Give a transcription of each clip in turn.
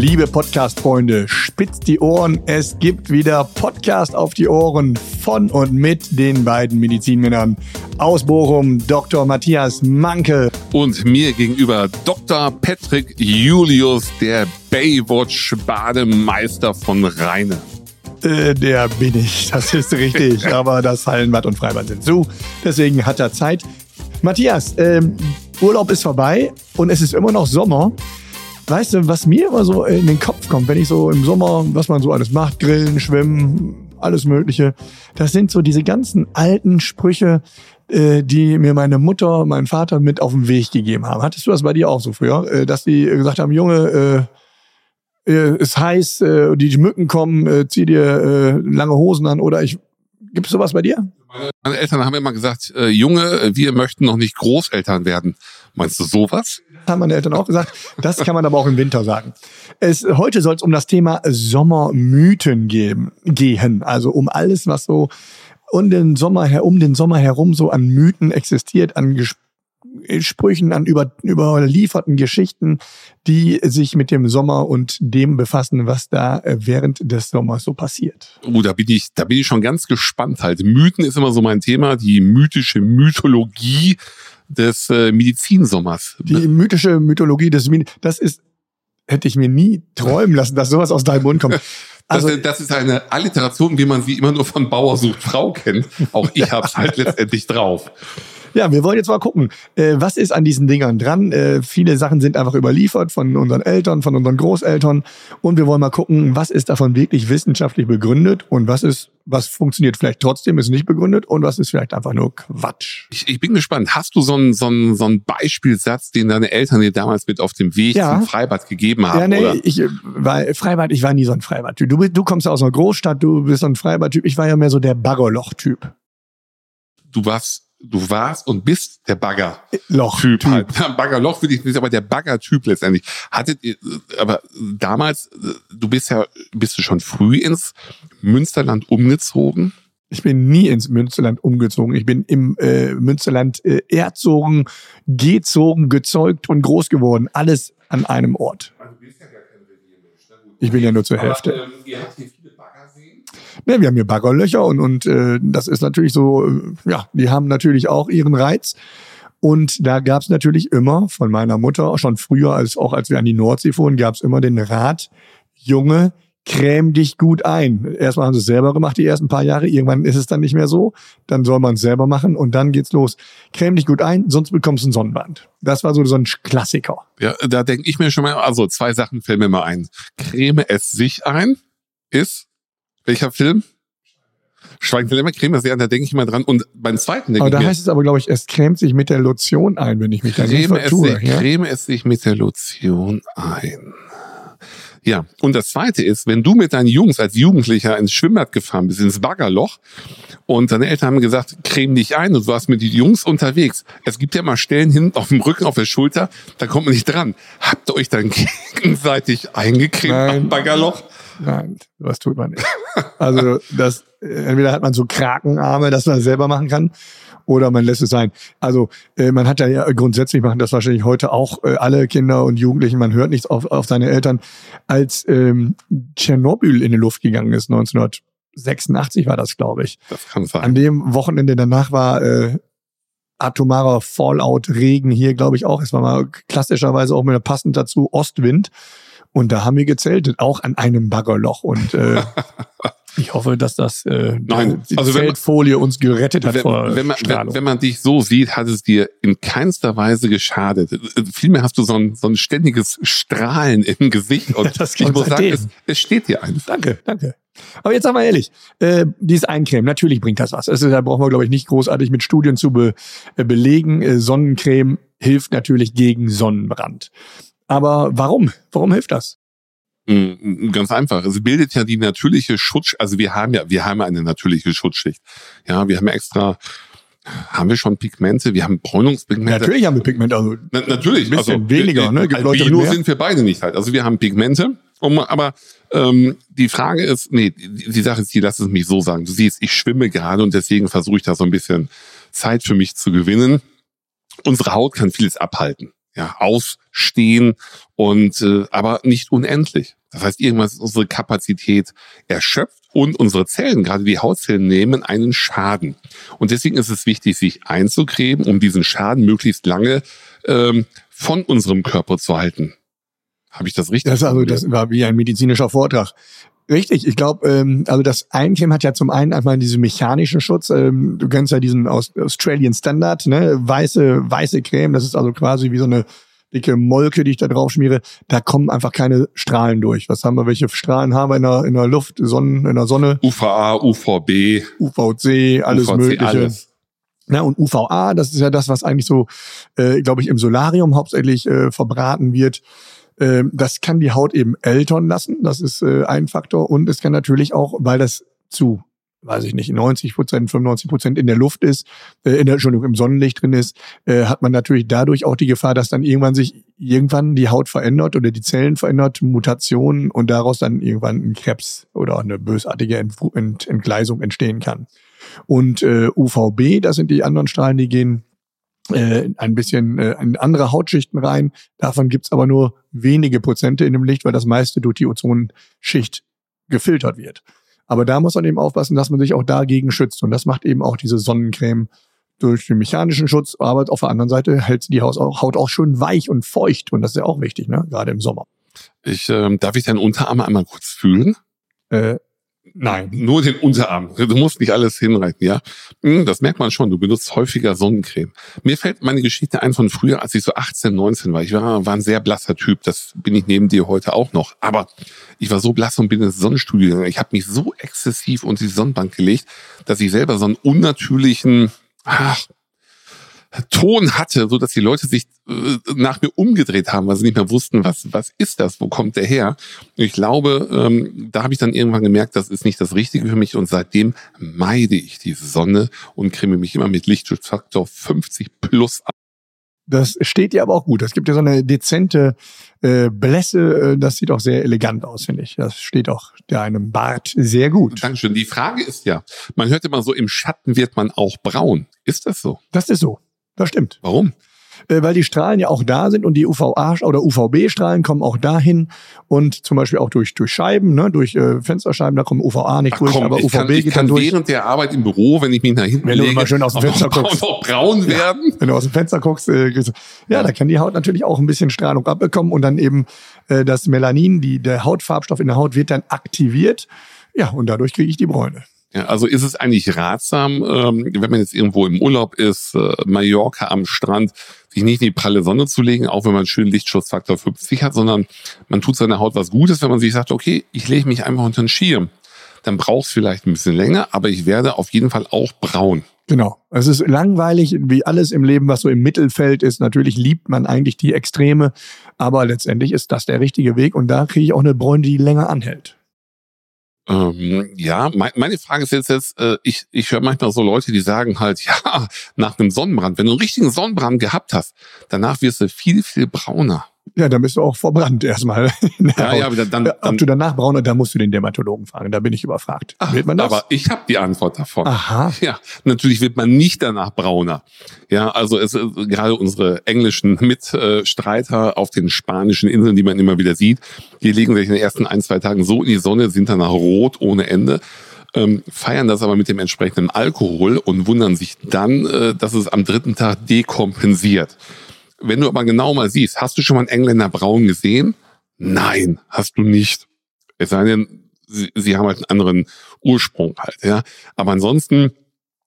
Liebe Podcast-Freunde, spitzt die Ohren. Es gibt wieder Podcast auf die Ohren von und mit den beiden Medizinmännern aus Bochum, Dr. Matthias Manke. Und mir gegenüber Dr. Patrick Julius, der Baywatch-Bademeister von Rheine. Äh, der bin ich, das ist richtig. Aber das Hallenbad und Freibad sind zu. Deswegen hat er Zeit. Matthias, ähm, Urlaub ist vorbei und es ist immer noch Sommer. Weißt du, was mir immer so in den Kopf kommt, wenn ich so im Sommer, was man so alles macht, grillen, schwimmen, alles Mögliche, das sind so diese ganzen alten Sprüche, äh, die mir meine Mutter, mein Vater mit auf den Weg gegeben haben. Hattest du das bei dir auch so früher, äh, dass die gesagt haben, Junge, äh, ist heiß, äh, die Mücken kommen, zieh dir lange Hosen an oder ich, gibt's sowas bei dir? Meine Eltern haben immer gesagt, äh, Junge, wir möchten noch nicht Großeltern werden. Meinst du sowas? Haben meine Eltern auch gesagt. Das kann man aber auch im Winter sagen. Es, heute soll es um das Thema Sommermythen geben, gehen. Also um alles, was so um den Sommer, um den Sommer herum so an Mythen existiert, an Sprüchen, an über, überlieferten Geschichten, die sich mit dem Sommer und dem befassen, was da äh, während des Sommers so passiert. Oh, da bin ich, da bin ich schon ganz gespannt halt. Mythen ist immer so mein Thema, die mythische Mythologie des äh, Medizinsommers. Die mythische Mythologie des Min das ist, hätte ich mir nie träumen lassen, dass sowas aus deinem Mund kommt. Also, das, das ist eine Alliteration, wie man sie immer nur von Bauer sucht Frau kennt. Auch ich hab's halt letztendlich drauf. Ja, wir wollen jetzt mal gucken, äh, was ist an diesen Dingern dran. Äh, viele Sachen sind einfach überliefert von unseren Eltern, von unseren Großeltern. Und wir wollen mal gucken, was ist davon wirklich wissenschaftlich begründet und was ist, was funktioniert vielleicht trotzdem, ist nicht begründet und was ist vielleicht einfach nur Quatsch. Ich, ich bin gespannt. Hast du so einen, so, einen, so einen Beispielsatz, den deine Eltern dir damals mit auf dem Weg Ja. zum Freibad gegeben haben? Ja, nee, oder? ich war Freibad, ich war nie so ein Freibad-Typ. Du, du kommst aus einer Großstadt, du bist so ein Freibad-Typ. Ich war ja mehr so der Baggerloch-Typ. Du warst, du warst und bist der Bagger. Loch. Typ halt. Baggerloch würde ich nicht, aber der Bagger-Typ letztendlich. Hattet ihr, aber damals, du bist ja, bist du schon früh ins Münsterland umgezogen? Ich bin nie ins Münsterland umgezogen. Ich bin im äh, Münsterland äh, erzogen, gezogen, gezeugt und groß geworden. Alles an einem Ort. Ich bin ja nur zur Hälfte. Aber, ähm, ihr habt hier viele Baggerseen? Ne, wir haben hier Baggerlöcher und, und äh, das ist natürlich so, äh, ja, die haben natürlich auch ihren Reiz. Und da gab's natürlich immer von meiner Mutter, schon früher, als auch als wir an die Nordsee fuhren, gab's immer den Rat, Junge, creme dich gut ein. Erstmal haben sie es selber gemacht, die ersten paar Jahre. Irgendwann ist es dann nicht mehr so. Dann soll man es selber machen und dann geht's los. Creme dich gut ein, sonst bekommst du einen Sonnenbrand. Das war so, so ein Klassiker. Ja, da denke ich mir schon mal, also zwei Sachen fällen mir mal ein. Creme es sich ein ist, welcher Film? Schweigende Lämmer, Creme sich ein, da denke ich mal dran. Und beim zweiten denke Aber ich da mir, heißt es aber, glaube ich, es cremt sich mit der Lotion ein, wenn ich mich da nicht Creme es, vertue. sich, Ja? creme es sich mit der Lotion ein. Ja, und das zweite ist, wenn du mit deinen Jungs als Jugendlicher ins Schwimmbad gefahren bist, ins Baggerloch, und deine Eltern haben gesagt, creme dich ein, und du warst mit den Jungs unterwegs. Es gibt ja mal Stellen hinten auf dem Rücken, auf der Schulter, da kommt man nicht dran. Habt ihr euch dann gegenseitig eingecremt Nein. am Baggerloch? Nein, was tut man nicht. Also das, entweder hat man so Krakenarme, dass man das selber machen kann, oder man lässt es sein. Also äh, man hat ja, ja grundsätzlich machen das wahrscheinlich heute auch äh, alle Kinder und Jugendlichen. Man hört nichts auf, auf seine Eltern. Als ähm, Tschernobyl in die Luft gegangen ist, 1986 war das, glaube ich. Das kann sein. An dem Wochenende danach war äh, atomarer Fallout, Regen hier, glaube ich auch. Es war mal klassischerweise auch mit passend dazu Ostwind. Und da haben wir gezeltet, auch an einem Baggerloch. Und äh, ich hoffe, dass das äh, Nein, die also wenn man- Zeltfolie uns gerettet hat wenn, vor wenn, man, wenn, wenn man dich so sieht, hat es dir in keinster Weise geschadet. Vielmehr hast du so ein, so ein ständiges Strahlen im Gesicht. Und Das ich muss sagen, es, es steht dir einfach. Danke, danke. Aber jetzt sagen wir ehrlich, äh, dieses Eincremen, natürlich bringt das was. Also, da brauchen wir, glaube ich, nicht großartig mit Studien zu be, äh, belegen. Äh, Sonnencreme hilft natürlich gegen Sonnenbrand. Aber warum? Warum hilft das? Mm, Ganz einfach. Es bildet ja die natürliche Schutz, also wir haben ja, wir haben eine natürliche Schutzschicht. Ja, wir haben ja extra, haben wir schon Pigmente, wir haben Bräunungspigmente. Natürlich haben wir Pigment, also Na, natürlich. Ein bisschen weniger, ne? Gibt Leute Albino mehr. sind wir beide nicht halt. Also wir haben Pigmente. Um, aber ähm, die Frage ist, nee, die, die Sache ist die, lass es mich so sagen. Du siehst, ich schwimme gerade und deswegen versuche ich da so ein bisschen Zeit für mich zu gewinnen. Unsere Haut kann vieles abhalten. Ja, ausstehen und äh, aber nicht unendlich. Das heißt, irgendwann ist unsere Kapazität erschöpft und unsere Zellen, gerade die Hautzellen, nehmen einen Schaden. Und deswegen ist es wichtig, sich einzucremen, um diesen Schaden möglichst lange ähm, von unserem Körper zu halten. Habe ich das richtig? Das, also, das war wie ein medizinischer Vortrag. Richtig, ich glaube, ähm, also das Eincremen hat ja zum einen einmal diesen mechanischen Schutz. Ähm, du kennst ja diesen Australian Standard, ne? Weiße, weiße Creme, das ist also quasi wie so eine dicke Molke, die ich da drauf schmiere. Da kommen einfach keine Strahlen durch. Was haben wir? Welche Strahlen haben wir in der, in der Luft, Sonnen, in der Sonne? UVA, UVB, UVC, alles UVC, Mögliche. Alles. Ja, und UVA, das ist ja das, was eigentlich so, äh, glaube ich, im Solarium hauptsächlich äh, verbraten wird. Ähm, das kann die Haut eben ältern lassen. Das ist äh, ein Faktor. Und es kann natürlich auch, weil das zu weiß ich nicht, 90 Prozent, 95 Prozent in der Luft ist, äh, in der, Entschuldigung, im Sonnenlicht drin ist, äh, hat man natürlich dadurch auch die Gefahr, dass dann irgendwann sich irgendwann die Haut verändert oder die Zellen verändert, Mutationen und daraus dann irgendwann ein Krebs oder eine bösartige Ent Ent Entgleisung entstehen kann. Und äh, UVB, das sind die anderen Strahlen, die gehen äh, ein bisschen äh, in andere Hautschichten rein. Davon gibt's aber nur wenige Prozente in dem Licht, weil das meiste durch die Ozonschicht gefiltert wird. Aber da muss man eben aufpassen, dass man sich auch dagegen schützt. Und das macht eben auch diese Sonnencreme durch den mechanischen Schutz. Aber auf der anderen Seite hält die Haut auch schön weich und feucht. Und das ist ja auch wichtig, ne? gerade im Sommer. Ich, ähm, darf ich deinen Unterarm einmal kurz fühlen? Äh, Nein. Nur den Unterarm. Du musst nicht alles hinreiten, ja. Hm, das merkt man schon. Du benutzt häufiger Sonnencreme. Mir fällt meine Geschichte ein von früher, als ich so 18, 19 war. Ich war, war ein sehr blasser Typ. Das bin ich neben dir heute auch noch. Aber ich war so blass und bin ins Sonnenstudio gegangen. Ich habe mich so exzessiv unter die Sonnenbank gelegt, dass ich selber so einen unnatürlichen, ach, Ton hatte, so dass die Leute sich äh, nach mir umgedreht haben, weil sie nicht mehr wussten, was was ist das, wo kommt der her? Ich glaube, ähm, da habe ich dann irgendwann gemerkt, das ist nicht das Richtige für mich und seitdem meide ich die Sonne und creme mich immer mit Lichtschutzfaktor 50 plus ab. Das steht dir aber auch gut. Es gibt ja so eine dezente äh, Blässe. Äh, das sieht auch sehr elegant aus, finde ich. Das steht auch einem Bart sehr gut. Dankeschön. Die Frage ist ja, man hört immer so, im Schatten wird man auch braun. Ist das so? Das ist so. Das stimmt. Warum? Äh, weil die Strahlen ja auch da sind und die UVA oder UVB-Strahlen kommen auch dahin und zum Beispiel auch durch, durch Scheiben, ne, durch äh, Fensterscheiben, da kommen UVA nicht Ach, durch, komm, aber UVB kann, ich geht dann durch. während der Arbeit im Büro, wenn ich mich nach hinten wenn lege, du mal schön aus dem Fenster guckst, auch braun werden. Ja, wenn du aus dem Fenster guckst, äh, ja, ja, da kann die Haut natürlich auch ein bisschen Strahlung abbekommen und dann eben äh, das Melanin, die, der Hautfarbstoff in der Haut wird dann aktiviert. Ja, und dadurch kriege ich die Bräune. Ja, also ist es eigentlich ratsam, ähm, wenn man jetzt irgendwo im Urlaub ist, äh, Mallorca am Strand, sich nicht in die pralle Sonne zu legen, auch wenn man schön Lichtschutzfaktor 50 hat, sondern man tut seiner Haut was Gutes, wenn man sich sagt, okay, ich lege mich einfach unter den Schirm. Dann braucht es vielleicht ein bisschen länger, aber ich werde auf jeden Fall auch braun. Genau. Es ist langweilig, wie alles im Leben, was so im Mittelfeld ist. Natürlich liebt man eigentlich die Extreme, aber letztendlich ist das der richtige Weg und da kriege ich auch eine Bräune, die länger anhält. Ähm, ja, mein, meine Frage ist jetzt, jetzt äh, ich, ich höre manchmal so Leute, die sagen halt, ja, nach einem Sonnenbrand, wenn du einen richtigen Sonnenbrand gehabt hast, danach wirst du viel, viel brauner. Ja, dann bist du auch verbrannt erstmal. ja, ja, aber dann, dann, Ob du danach braun da musst du den Dermatologen fragen. Da bin ich überfragt. Ach, wird man das? Aber ich habe die Antwort davon. Aha. Ja, natürlich wird man nicht danach brauner. Ja, also es äh, gerade unsere englischen Mitstreiter auf den spanischen Inseln, die man immer wieder sieht, die legen sich in den ersten ein, zwei Tagen so in die Sonne, sind danach rot ohne Ende. Ähm, feiern das aber mit dem entsprechenden Alkohol und wundern sich dann, äh, dass es am dritten Tag dekompensiert. Wenn du aber genau mal siehst, hast du schon mal einen Engländer braun gesehen? Nein, hast du nicht. Es sei denn, sie, sie haben halt einen anderen Ursprung halt, ja. Aber ansonsten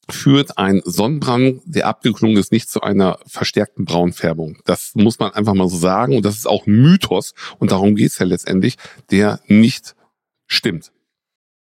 führt ein Sonnenbrand, der abgeklungen ist, nicht zu einer verstärkten Braunfärbung. Das muss man einfach mal so sagen. Und das ist auch Mythos. Und darum geht's ja letztendlich, der nicht stimmt.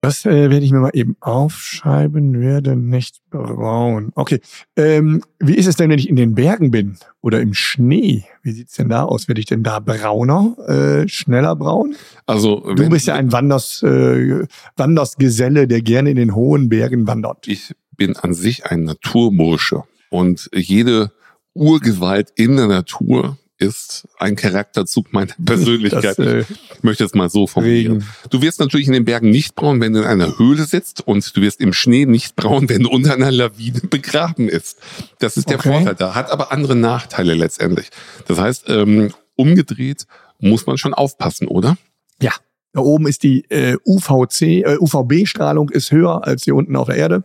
Das äh, werde ich mir mal eben aufschreiben, werde nicht braun. Okay. Ähm, wie ist es denn, wenn ich in den Bergen bin oder im Schnee? Wie sieht's denn da aus? Werde ich denn da brauner, äh, schneller braun? Also du bist ja ein Wanders, äh, Wandersgeselle, der gerne in den hohen Bergen wandert. Ich bin an sich ein Naturbursche und jede Urgewalt in der Natur ist ein Charakterzug meiner Persönlichkeit. Das, äh, ich möchte es mal so formulieren. Regen. Du wirst natürlich in den Bergen nicht braun, wenn du in einer Höhle sitzt und du wirst im Schnee nicht braun, wenn du unter einer Lawine begraben ist. Das ist der Okay. Vorteil da. Hat aber andere Nachteile letztendlich. Das heißt, ähm, umgedreht muss man schon aufpassen, oder? Ja. Da oben ist die äh, UVC, äh, UVB-Strahlung ist höher als hier unten auf der Erde.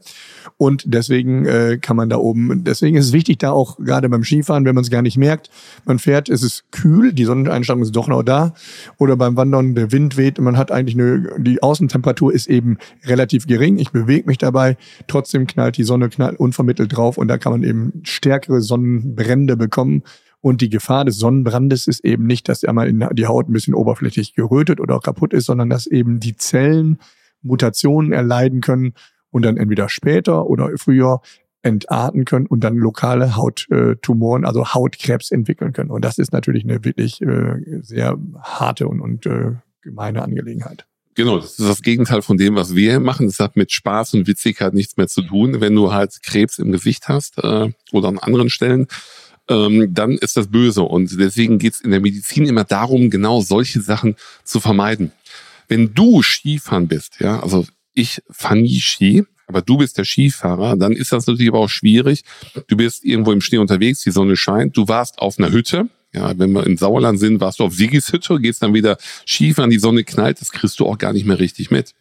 Und deswegen äh, kann man da oben, deswegen ist es wichtig, da auch gerade beim Skifahren, wenn man es gar nicht merkt, man fährt, es ist kühl, die Sonneneinstrahlung ist doch noch da. Oder beim Wandern, der Wind weht, man hat eigentlich eine, die Außentemperatur ist eben relativ gering. Ich bewege mich dabei, trotzdem knallt die Sonne knallt unvermittelt drauf und da kann man eben stärkere Sonnenbrände bekommen. Und die Gefahr des Sonnenbrandes ist eben nicht, dass einmal in die Haut ein bisschen oberflächlich gerötet oder kaputt ist, sondern dass eben die Zellen Mutationen erleiden können und dann entweder später oder früher entarten können und dann lokale Hauttumoren, also Hautkrebs entwickeln können. Und das ist natürlich eine wirklich äh, sehr harte und, und äh, gemeine Angelegenheit. Genau, das ist das Gegenteil von dem, was wir machen. Das hat mit Spaß und Witzigkeit nichts mehr zu tun. Wenn du halt Krebs im Gesicht hast äh, oder an anderen Stellen, ähm, dann ist das böse. Und deswegen geht's in der Medizin immer darum, genau solche Sachen zu vermeiden. Wenn du Skifahren bist, ja, also ich fahre nie Ski, aber du bist der Skifahrer, dann ist das natürlich aber auch schwierig. Du bist irgendwo im Schnee unterwegs, die Sonne scheint, du warst auf einer Hütte. Ja, wenn wir in Sauerland sind, warst du auf Sigis Hütte, gehst dann wieder Skifahren, die Sonne knallt, das kriegst du auch gar nicht mehr richtig mit.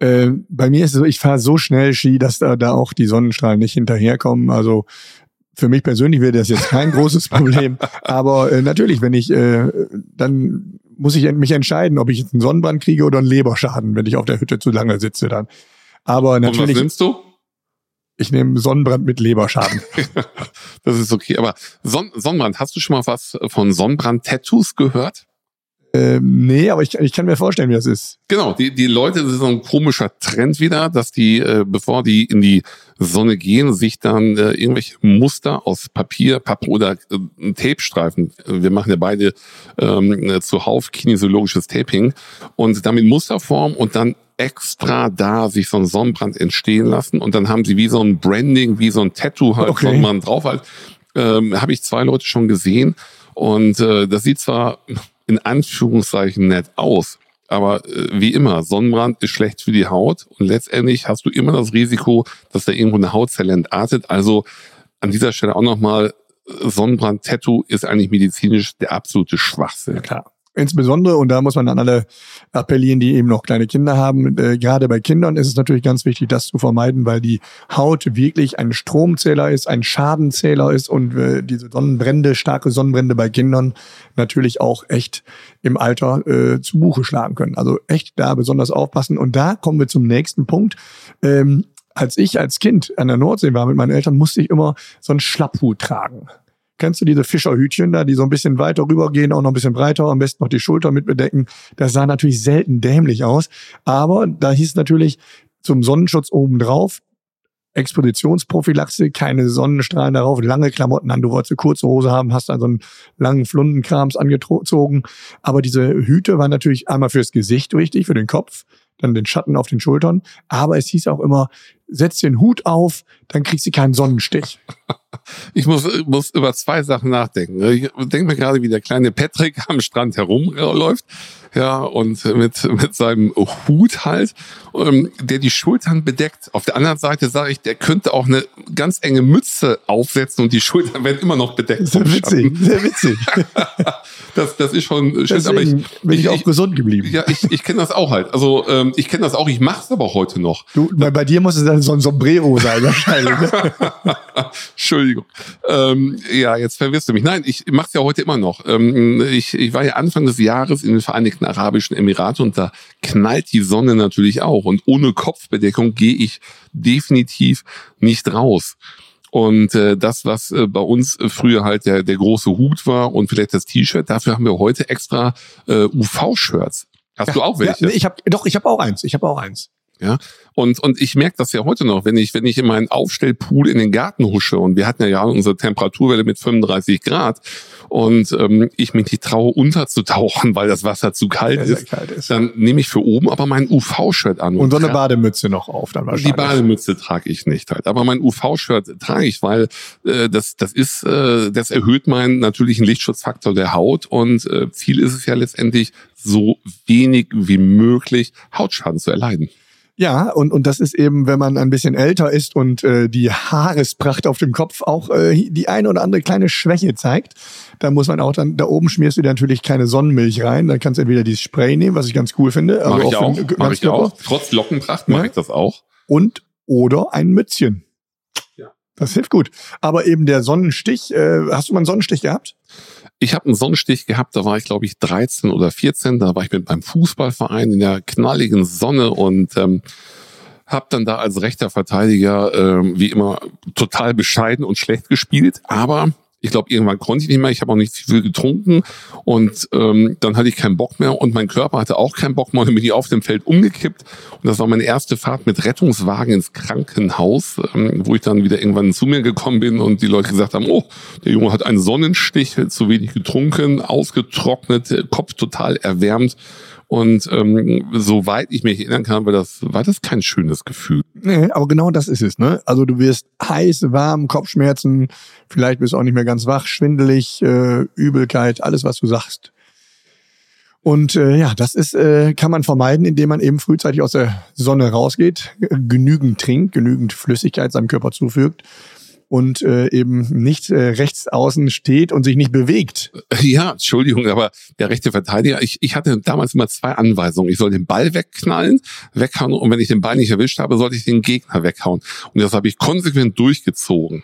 Äh, bei mir ist es so, ich fahre so schnell Ski, dass da, da auch die Sonnenstrahlen nicht hinterherkommen. Also für mich persönlich wäre das jetzt kein großes Problem. Aber äh, natürlich, wenn ich, äh, dann muss ich mich entscheiden, ob ich jetzt einen Sonnenbrand kriege oder einen Leberschaden, wenn ich auf der Hütte zu lange sitze dann. Aber Und was natürlich, nimmst du? ich nehme Sonnenbrand mit Leberschaden. Das ist okay. Aber Son Sonnenbrand, hast du schon mal was von Sonnenbrand-Tattoos gehört? Ähm, nee, aber ich, ich kann mir vorstellen, wie das ist. Genau, die, die Leute, das ist so ein komischer Trend wieder, dass die, äh, bevor die in die Sonne gehen, sich dann äh, irgendwelche Muster aus Papier, Pappe oder äh, Tapestreifen, äh, wir machen ja beide ähm, äh, zuhauf kinesiologisches Taping, und damit Muster formen und dann extra da sich so ein Sonnenbrand entstehen lassen und dann haben sie wie so ein Branding, wie so ein Tattoo halt Okay. Sonnenbrand drauf halt. Ähm, Habe ich zwei Leute schon gesehen und äh, das sieht zwar in Anführungszeichen nett aus, aber äh, wie immer, Sonnenbrand ist schlecht für die Haut und letztendlich hast du immer das Risiko, dass da irgendwo eine Hautzelle entartet. Also an dieser Stelle auch nochmal, äh, Sonnenbrand-Tattoo ist eigentlich medizinisch der absolute Schwachsinn. Klar. Insbesondere, und da muss man an alle appellieren, die eben noch kleine Kinder haben, äh, gerade bei Kindern ist es natürlich ganz wichtig, das zu vermeiden, weil die Haut wirklich ein Stromzähler ist, ein Schadenzähler ist und äh, diese Sonnenbrände, starke Sonnenbrände bei Kindern natürlich auch echt im Alter äh, zu Buche schlagen können. Also echt da besonders aufpassen. Und da kommen wir zum nächsten Punkt. Ähm, als ich als Kind an der Nordsee war mit meinen Eltern, musste ich immer so einen Schlapphut tragen. Kennst du diese Fischerhütchen da, die so ein bisschen weiter rübergehen, auch noch ein bisschen breiter, am besten noch die Schulter mit bedecken? Das sah natürlich selten dämlich aus. Aber da hieß natürlich zum Sonnenschutz obendrauf, Expositionsprophylaxe, keine Sonnenstrahlen darauf, lange Klamotten an. Du wolltest eine kurze Hose haben, hast dann so einen langen Flundenkrams angezogen. Aber diese Hüte waren natürlich einmal fürs Gesicht wichtig, für den Kopf, dann den Schatten auf den Schultern. Aber es hieß auch immer, setz den Hut auf, dann kriegst du keinen Sonnenstich. Ich muss, muss über zwei Sachen nachdenken. Ich denke mir gerade, wie der kleine Patrick am Strand herumläuft, ja, und mit, mit seinem Hut halt, ähm, der die Schultern bedeckt. Auf der anderen Seite sage ich, der könnte auch eine ganz enge Mütze aufsetzen und die Schultern werden immer noch bedeckt. Sehr witzig, sehr witzig. Das, das ist schon schön, aber ich, Deswegen bin ich, auch gesund geblieben. ja, ich, ich kenne das auch halt. Also ähm, ich kenne das auch, ich mache es aber heute noch. Du, bei, bei dir muss es dann so ein Sombrero sein, wahrscheinlich. Ne? Entschuldigung. Ähm, ja, jetzt verwirrst du mich. Nein, ich mache es ja heute immer noch. Ähm, ich, ich war ja Anfang des Jahres in den Vereinigten Arabischen Emiraten und da knallt die Sonne natürlich auch. Und ohne Kopfbedeckung gehe ich definitiv nicht raus. Und äh, das, was äh, bei uns früher halt der, der große Hut war und vielleicht das T-Shirt, dafür haben wir heute extra äh, UV-Shirts. Hast du auch welche? Ja, ich hab, doch, ich habe auch eins. Ich habe auch eins. Ja, und, und ich merke das ja heute noch, wenn ich, wenn ich in meinen Aufstellpool in den Garten husche und wir hatten ja, ja unsere Temperaturwelle mit 35 Grad und ähm, ich mich nicht traue, unterzutauchen, weil das Wasser zu kalt, ist, kalt ist, dann nehme ich für oben aber mein UV-Shirt an. Und, und so eine Bademütze noch auf dann wahrscheinlich. Die Bademütze trage ich nicht halt, aber mein UV-Shirt trage ich, weil äh, das, das ist, äh, das erhöht meinen natürlichen Lichtschutzfaktor der Haut und äh, Ziel ist es ja letztendlich, so wenig wie möglich Hautschaden zu erleiden. Ja, und, und das ist eben, wenn man ein bisschen älter ist und äh, die Haarespracht auf dem Kopf auch äh, die eine oder andere kleine Schwäche zeigt, da muss man auch dann, da oben schmierst du dir natürlich keine Sonnenmilch rein, dann kannst du entweder dieses Spray nehmen, was ich ganz cool finde. Mach ich auch, mach ich auch. Trotz Lockenpracht mache ja. ich das auch. Und oder ein Mützchen. Ja. Das hilft gut. Aber eben der Sonnenstich, äh, hast du mal einen Sonnenstich gehabt? Ich habe einen Sonnenstich gehabt, da war ich glaube ich 13 oder 14, da war ich mit meinem Fußballverein in der knalligen Sonne und ähm, habe dann da als rechter Verteidiger ähm, wie immer total bescheiden und schlecht gespielt, aber ich glaube, irgendwann konnte ich nicht mehr. Ich habe auch nicht viel getrunken und ähm, dann hatte ich keinen Bock mehr und mein Körper hatte auch keinen Bock mehr und dann bin ich auf dem Feld umgekippt. Und das war meine erste Fahrt mit Rettungswagen ins Krankenhaus, ähm, wo ich dann wieder irgendwann zu mir gekommen bin und die Leute gesagt haben, oh, der Junge hat einen Sonnenstich, zu wenig getrunken, ausgetrocknet, Kopf total erwärmt. Und ähm, soweit ich mich erinnern kann, war das, war das kein schönes Gefühl. Nee, aber genau das ist es. Ne? Also du wirst heiß, warm, Kopfschmerzen, vielleicht bist du auch nicht mehr ganz wach, schwindelig, äh, Übelkeit, alles, was du sagst. Und äh, ja, das ist äh, kann man vermeiden, indem man eben frühzeitig aus der Sonne rausgeht, genügend trinkt, genügend Flüssigkeit seinem Körper zufügt und äh, eben nicht äh, rechts außen steht und sich nicht bewegt. Ja, Entschuldigung, aber der rechte Verteidiger, ich, ich hatte damals immer zwei Anweisungen. Ich soll den Ball wegknallen, weghauen und wenn ich den Ball nicht erwischt habe, sollte ich den Gegner weghauen. Und das habe ich konsequent durchgezogen.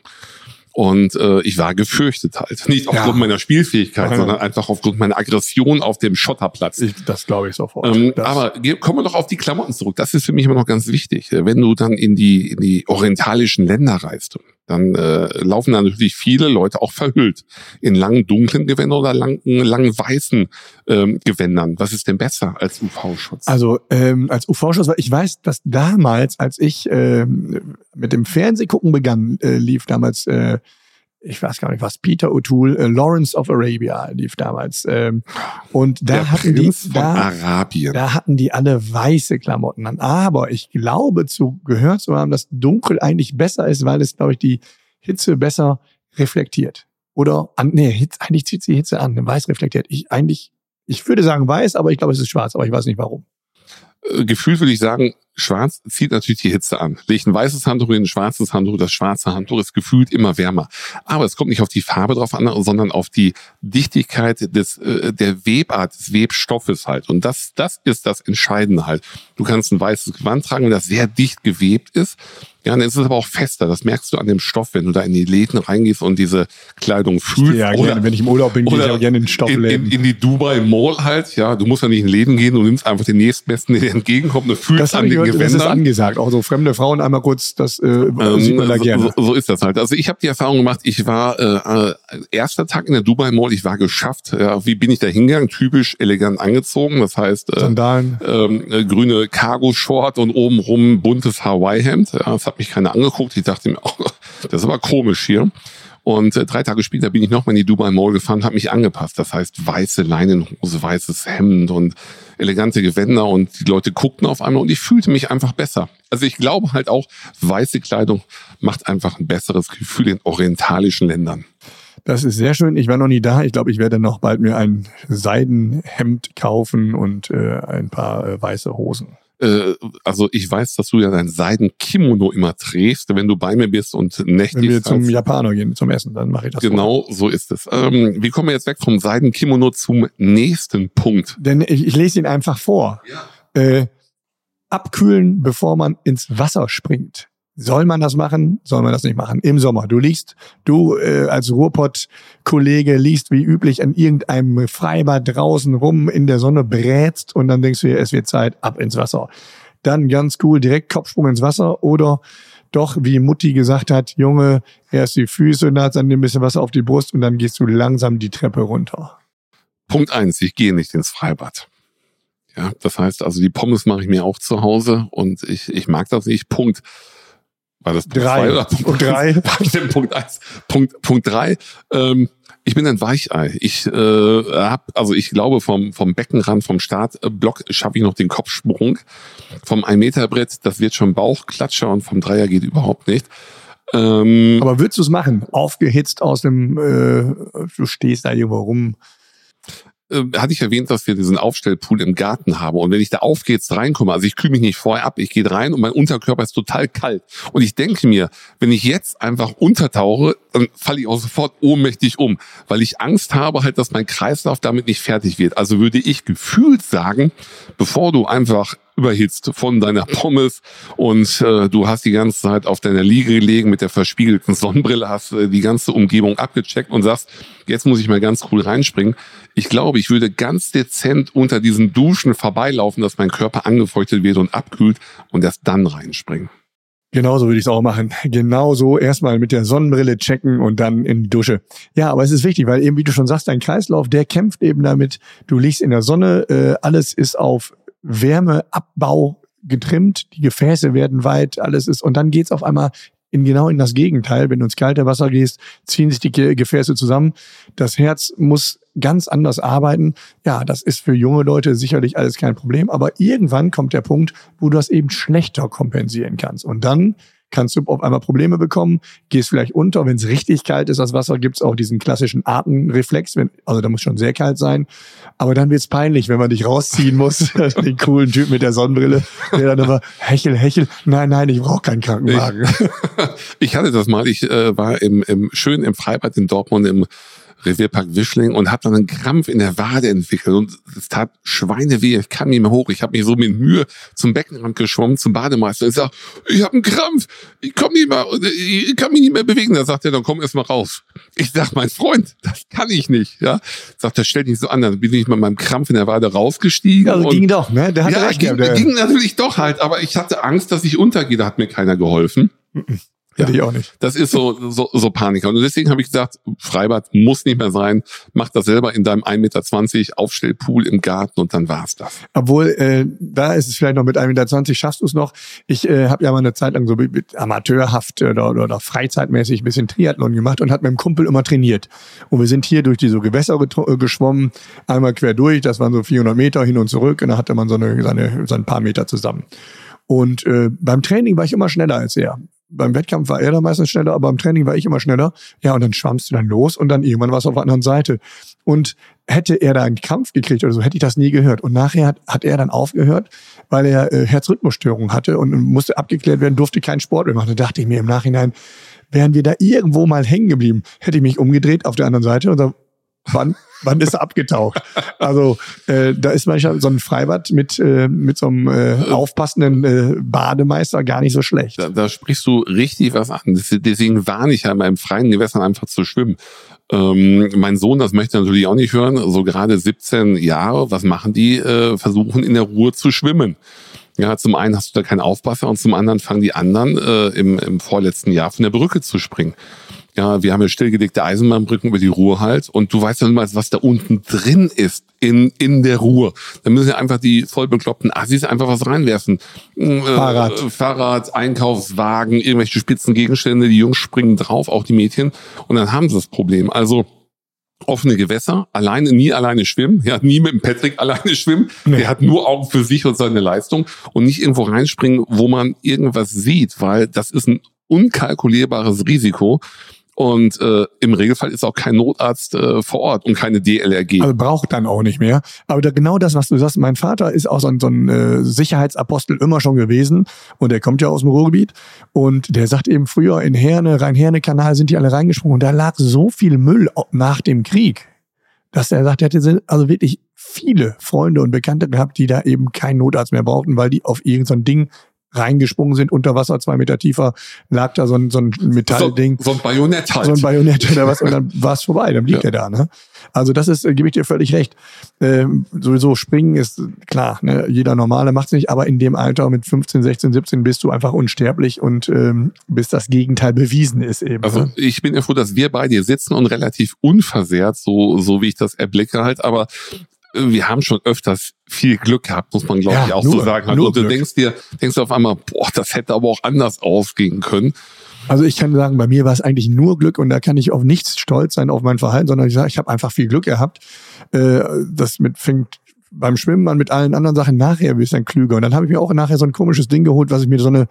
Und äh, ich war gefürchtet halt. Nicht aufgrund ja. meiner Spielfähigkeit, ja. sondern einfach aufgrund meiner Aggression auf dem Schotterplatz. Ich, das glaube ich sofort. Ähm, aber kommen wir doch auf die Klamotten zurück. Das ist für mich immer noch ganz wichtig. Wenn du dann in die, in die orientalischen Länder reist, dann äh, laufen da natürlich viele Leute auch verhüllt in langen dunklen Gewändern oder langen, langen weißen ähm, Gewändern. Was ist denn besser als UV-Schutz? Also ähm, als UV-Schutz, ich weiß, dass damals, als ich ähm, mit dem Fernsehgucken begann, äh, lief damals äh, ich weiß gar nicht was, Peter O'Toole, äh, Lawrence of Arabia lief damals. Ähm, und da Der hatten Prinz die, da, da hatten die alle weiße Klamotten an. Aber ich glaube zu gehört zu haben, dass dunkel eigentlich besser ist, weil es, glaube ich, die Hitze besser reflektiert. Oder an, nee, Hitze, eigentlich zieht sie Hitze an, weiß reflektiert. Ich eigentlich, ich würde sagen weiß, aber ich glaube, es ist schwarz, aber ich weiß nicht warum. Äh, gefühlt würde ich sagen, schwarz zieht natürlich die Hitze an. Legt ein weißes Handtuch in ein schwarzes Handtuch, das schwarze Handtuch ist gefühlt immer wärmer. Aber es kommt nicht auf die Farbe drauf an, sondern auf die Dichtigkeit des, äh, der Webart, des Webstoffes halt. Und das, das ist das Entscheidende halt. Du kannst ein weißes Gewand tragen, das sehr dicht gewebt ist. Ja, dann ist es aber auch fester. Das merkst du an dem Stoff, wenn du da in die Läden reingehst und diese Kleidung fühlst. Ja, oder, gerne. wenn ich im Urlaub bin, gehe ich auch gerne in den Stoffläden. In, in, in, die Dubai Mall halt. Ja, du musst ja nicht in Läden gehen, du nimmst einfach den nächstbesten, der dir entgegenkommt und fühlst das an den gehört, Das ist angesagt. Auch so fremde Frauen einmal kurz, das äh, ähm, sieht man da gerne. So, so, ist das halt. Also ich habe die Erfahrung gemacht, ich war äh, erster Tag in der Dubai Mall, ich war geschafft. Ja, wie bin ich da hingegangen? Typisch elegant angezogen. Das heißt, äh, Sandalen. Ähm, äh, grüne Cargo-Short und obenrum buntes Hawaii-Hemd. Ja, hat mich keiner angeguckt. Ich dachte mir, oh, das ist aber komisch hier. Und äh, drei Tage später bin ich nochmal in die Dubai Mall gefahren, habe mich angepasst. Das heißt, weiße Leinenhose, weißes Hemd und elegante Gewänder und die Leute guckten auf einmal und ich fühlte mich einfach besser. Also ich glaube halt auch, weiße Kleidung macht einfach ein besseres Gefühl in orientalischen Ländern. Das ist sehr schön. Ich war noch nie da. Ich glaube, ich werde noch bald mir ein Seidenhemd kaufen und äh, ein paar äh, weiße Hosen äh, also ich weiß, dass du ja dein Seiden-Kimono immer trägst, wenn du bei mir bist und nächtigst. Wenn wir zum Japaner gehen, zum Essen, dann mache ich das. Genau, so, so ist es. Ähm, wie kommen wir jetzt weg vom Seiden-Kimono zum nächsten Punkt? Denn ich, ich lese ihn einfach vor. Ja. Äh, abkühlen, bevor man ins Wasser springt. Soll man das machen? Soll man das nicht machen? Im Sommer. Du liegst, du äh, als Ruhrpott-Kollege liegst wie üblich an irgendeinem Freibad draußen rum in der Sonne, brätst und dann denkst du dir, es wird Zeit, ab ins Wasser. Dann ganz cool, direkt Kopfsprung ins Wasser oder doch, wie Mutti gesagt hat, Junge, erst die Füße und dann nimm ein bisschen Wasser auf die Brust und dann gehst du langsam die Treppe runter. Punkt eins, ich gehe nicht ins Freibad. Ja, das heißt also, die Pommes mache ich mir auch zu Hause und ich, ich mag das nicht. Punkt. War das Punkt Drei. oder Punkt, Und drei. War ich denn Punkt eins? Punkt, Punkt drei. Ähm, ich bin ein Weichei. Ich äh, hab, also ich glaube, vom, vom Beckenrand, vom Startblock schaffe ich noch den Kopfsprung. Vom 1-Meter-Brett, das wird schon Bauchklatscher und vom Dreier geht überhaupt nicht. Ähm, Aber würdest du es machen? Aufgehitzt aus dem, äh, du stehst da irgendwo rum. Äh, hatte ich erwähnt, dass wir diesen Aufstellpool im Garten haben. Und wenn ich da aufgeht's reinkomme, also ich kühle mich nicht vorher ab, ich gehe rein und mein Unterkörper ist total kalt. Und ich denke mir, wenn ich jetzt einfach untertauche, dann falle ich auch sofort ohnmächtig um, weil ich Angst habe halt, dass mein Kreislauf damit nicht fertig wird. Also würde ich gefühlt sagen, bevor du einfach überhitzt von deiner Pommes und äh, du hast die ganze Zeit auf deiner Liege gelegen mit der verspiegelten Sonnenbrille, hast äh, die ganze Umgebung abgecheckt und sagst, jetzt muss ich mal ganz cool reinspringen. Ich glaube, ich würde ganz dezent unter diesen Duschen vorbeilaufen, dass mein Körper angefeuchtet wird und abkühlt und erst dann reinspringen. Genauso würde ich es auch machen. Genauso erstmal mit der Sonnenbrille checken und dann in die Dusche. Ja, aber es ist wichtig, weil eben, wie du schon sagst, dein Kreislauf, der kämpft eben damit. Du liegst in der Sonne, äh, alles ist auf Wärmeabbau getrimmt, die Gefäße werden weit, alles ist, und dann geht's auf einmal in genau in das Gegenteil. Wenn du ins kalte Wasser gehst, ziehen sich die Ge- Gefäße zusammen. Das Herz muss ganz anders arbeiten. Ja, das ist für junge Leute sicherlich alles kein Problem, aber irgendwann kommt der Punkt, wo du das eben schlechter kompensieren kannst. Und dann kannst du auf einmal Probleme bekommen, gehst vielleicht unter. Wenn es richtig kalt ist, das Wasser, gibt's auch diesen klassischen Atemreflex. Wenn, also da muss schon sehr kalt sein. Aber dann wird's peinlich, wenn man dich rausziehen muss. Den coolen Typ mit der Sonnenbrille, der dann immer hechel, hechel. Nein, nein, ich brauche keinen Krankenwagen. Ich hatte das mal, ich äh, war im, im schön im Freibad in Dortmund im Revierpark Wischling und habe dann einen Krampf in der Wade entwickelt und es tat Schweineweh, ich kam nicht mehr hoch. Ich habe mich so mit Mühe zum Beckenrand geschwommen, zum Bademeister. Ich sag, ich habe einen Krampf, ich komm nicht mehr, ich kann mich nicht mehr bewegen. Da sagt er, dann komm erst mal raus. Ich sag, mein Freund, das kann ich nicht. Ja, sagt er, stell dich so an. Dann bin ich mit meinem Krampf in der Wade rausgestiegen. Also ging doch, ne? Der hatte ja, recht ging. Der, ging natürlich doch halt, aber ich hatte Angst, dass ich untergehe. Da hat mir keiner geholfen. Hätte ich auch nicht. Das ist so, so, so Panik. Und deswegen habe ich gesagt, Freibad muss nicht mehr sein. Mach das selber in deinem 1,20 Meter Aufstellpool im Garten und dann war's das. Obwohl, äh, da ist es vielleicht noch mit 1,20 Meter, schaffst du es noch. Ich äh, habe ja mal eine Zeit lang so mit, mit amateurhaft oder, oder, oder freizeitmäßig ein bisschen Triathlon gemacht und hat mit dem Kumpel immer trainiert. Und wir sind hier durch diese Gewässer äh, geschwommen, einmal quer durch, das waren so 400 Meter hin und zurück und da hatte man so eine, seine, so ein paar Meter zusammen. Und äh, beim Training war ich immer schneller als er. Beim Wettkampf war er dann meistens schneller, aber beim Training war ich immer schneller. Ja, und dann schwammst du dann los und dann irgendwann warst du auf der anderen Seite. Und hätte er da einen Kampf gekriegt oder so, hätte ich das nie gehört. Und nachher hat, hat er dann aufgehört, weil er äh, Herzrhythmusstörungen hatte und musste abgeklärt werden, durfte keinen Sport mehr machen. Da dachte ich mir im Nachhinein, wären wir da irgendwo mal hängen geblieben, hätte ich mich umgedreht auf der anderen Seite und so, wann, wann ist er abgetaucht? Also äh, da ist manchmal so ein Freibad mit, äh, mit so einem äh, aufpassenden äh, Bademeister gar nicht so schlecht. Da, da sprichst du richtig was an. Deswegen warne ich ja immer im freien Gewässern einfach zu schwimmen. Ähm, mein Sohn, das möchte natürlich auch nicht hören, so gerade 17 Jahre, was machen die? Äh, versuchen in der Ruhe zu schwimmen. Ja, zum einen hast du da keinen Aufpasser und zum anderen fangen die anderen äh, im, im vorletzten Jahr von der Brücke zu springen. Ja, wir haben ja stillgelegte Eisenbahnbrücken über die Ruhr halt und du weißt ja niemals, was da unten drin ist in, in der Ruhr. Da müssen ja einfach die vollbekloppten Assis einfach was reinwerfen. Äh, Fahrrad. Fahrrad, Einkaufswagen, irgendwelche spitzen Gegenstände, die Jungs springen drauf, auch die Mädchen und dann haben sie das Problem. Also offene Gewässer, alleine, nie alleine schwimmen, ja, nie mit dem Patrick alleine schwimmen. Nee. Der hat nur Augen für sich und seine Leistung und nicht irgendwo reinspringen, wo man irgendwas sieht, weil das ist ein unkalkulierbares Risiko. Und äh, im Regelfall ist auch kein Notarzt äh, vor Ort und keine DLRG. Also braucht dann auch nicht mehr. Aber da, genau das, was du sagst, mein Vater ist auch so ein, so ein äh, Sicherheitsapostel immer schon gewesen und der kommt ja aus dem Ruhrgebiet und der sagt eben früher in Herne, Rhein-Herne-Kanal sind die alle reingesprungen und da lag so viel Müll nach dem Krieg, dass er sagt, er hätte also wirklich viele Freunde und Bekannte gehabt, die da eben keinen Notarzt mehr brauchten, weil die auf irgendein so Ding reingesprungen sind, unter Wasser, zwei Meter tiefer, lag da so ein, so ein Metallding so, so ein Bajonett halt. so ein Bajonett oder was und dann war es vorbei, dann liegt Ja. er da. Ne? Also das ist, äh, gebe ich dir völlig recht. Ähm, sowieso springen ist klar, ne? jeder Normale macht es nicht, aber in dem Alter mit 15, 16, 17 bist du einfach unsterblich und ähm, bis das Gegenteil bewiesen ist eben. Also ne? ich bin ja froh, dass wir bei dir sitzen und relativ unversehrt, so, so wie ich das erblicke halt, aber wir haben schon öfters viel Glück gehabt, muss man glaube Ja, ich auch nur- so sagen. nur Und du Glück. denkst dir, denkst du auf einmal, boah, das hätte aber auch anders ausgehen können. Also ich kann sagen, bei mir war es eigentlich nur Glück und da kann ich auf nichts stolz sein auf mein Verhalten, sondern ich sage, ich habe einfach viel Glück gehabt. Äh, das mit fängt beim Schwimmen an mit allen anderen Sachen nachher ein bisschen klüger. Und dann habe ich mir auch nachher so ein komisches Ding geholt, was ich mir so eine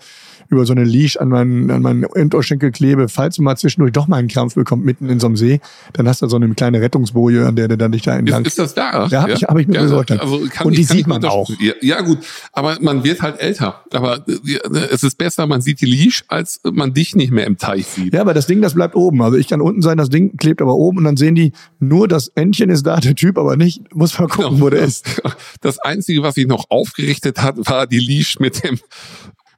über so eine Leash an meinen, an meinen Unterschenkel klebe, falls du mal zwischendurch doch mal einen Krampf bekommst mitten in so einem See, dann hast du so eine kleine Rettungsboje, an der du dann dich da entlang. Ist, ist das da? Ja, hab ich- hab ich mir besorgt. Also kann Und die sieht man auch. Ja, ja, gut, aber man wird halt älter. Aber äh, es ist besser, man sieht die Leash, als man dich nicht mehr im Teich sieht. Ja, aber das Ding, das bleibt oben. Also ich kann unten sein, das Ding klebt aber oben und dann sehen die, nur das Entchen ist da, der Typ aber nicht. Muss mal gucken, wo der ist. Das Einzige, was sich noch aufgerichtet hat, war die Leash mit dem.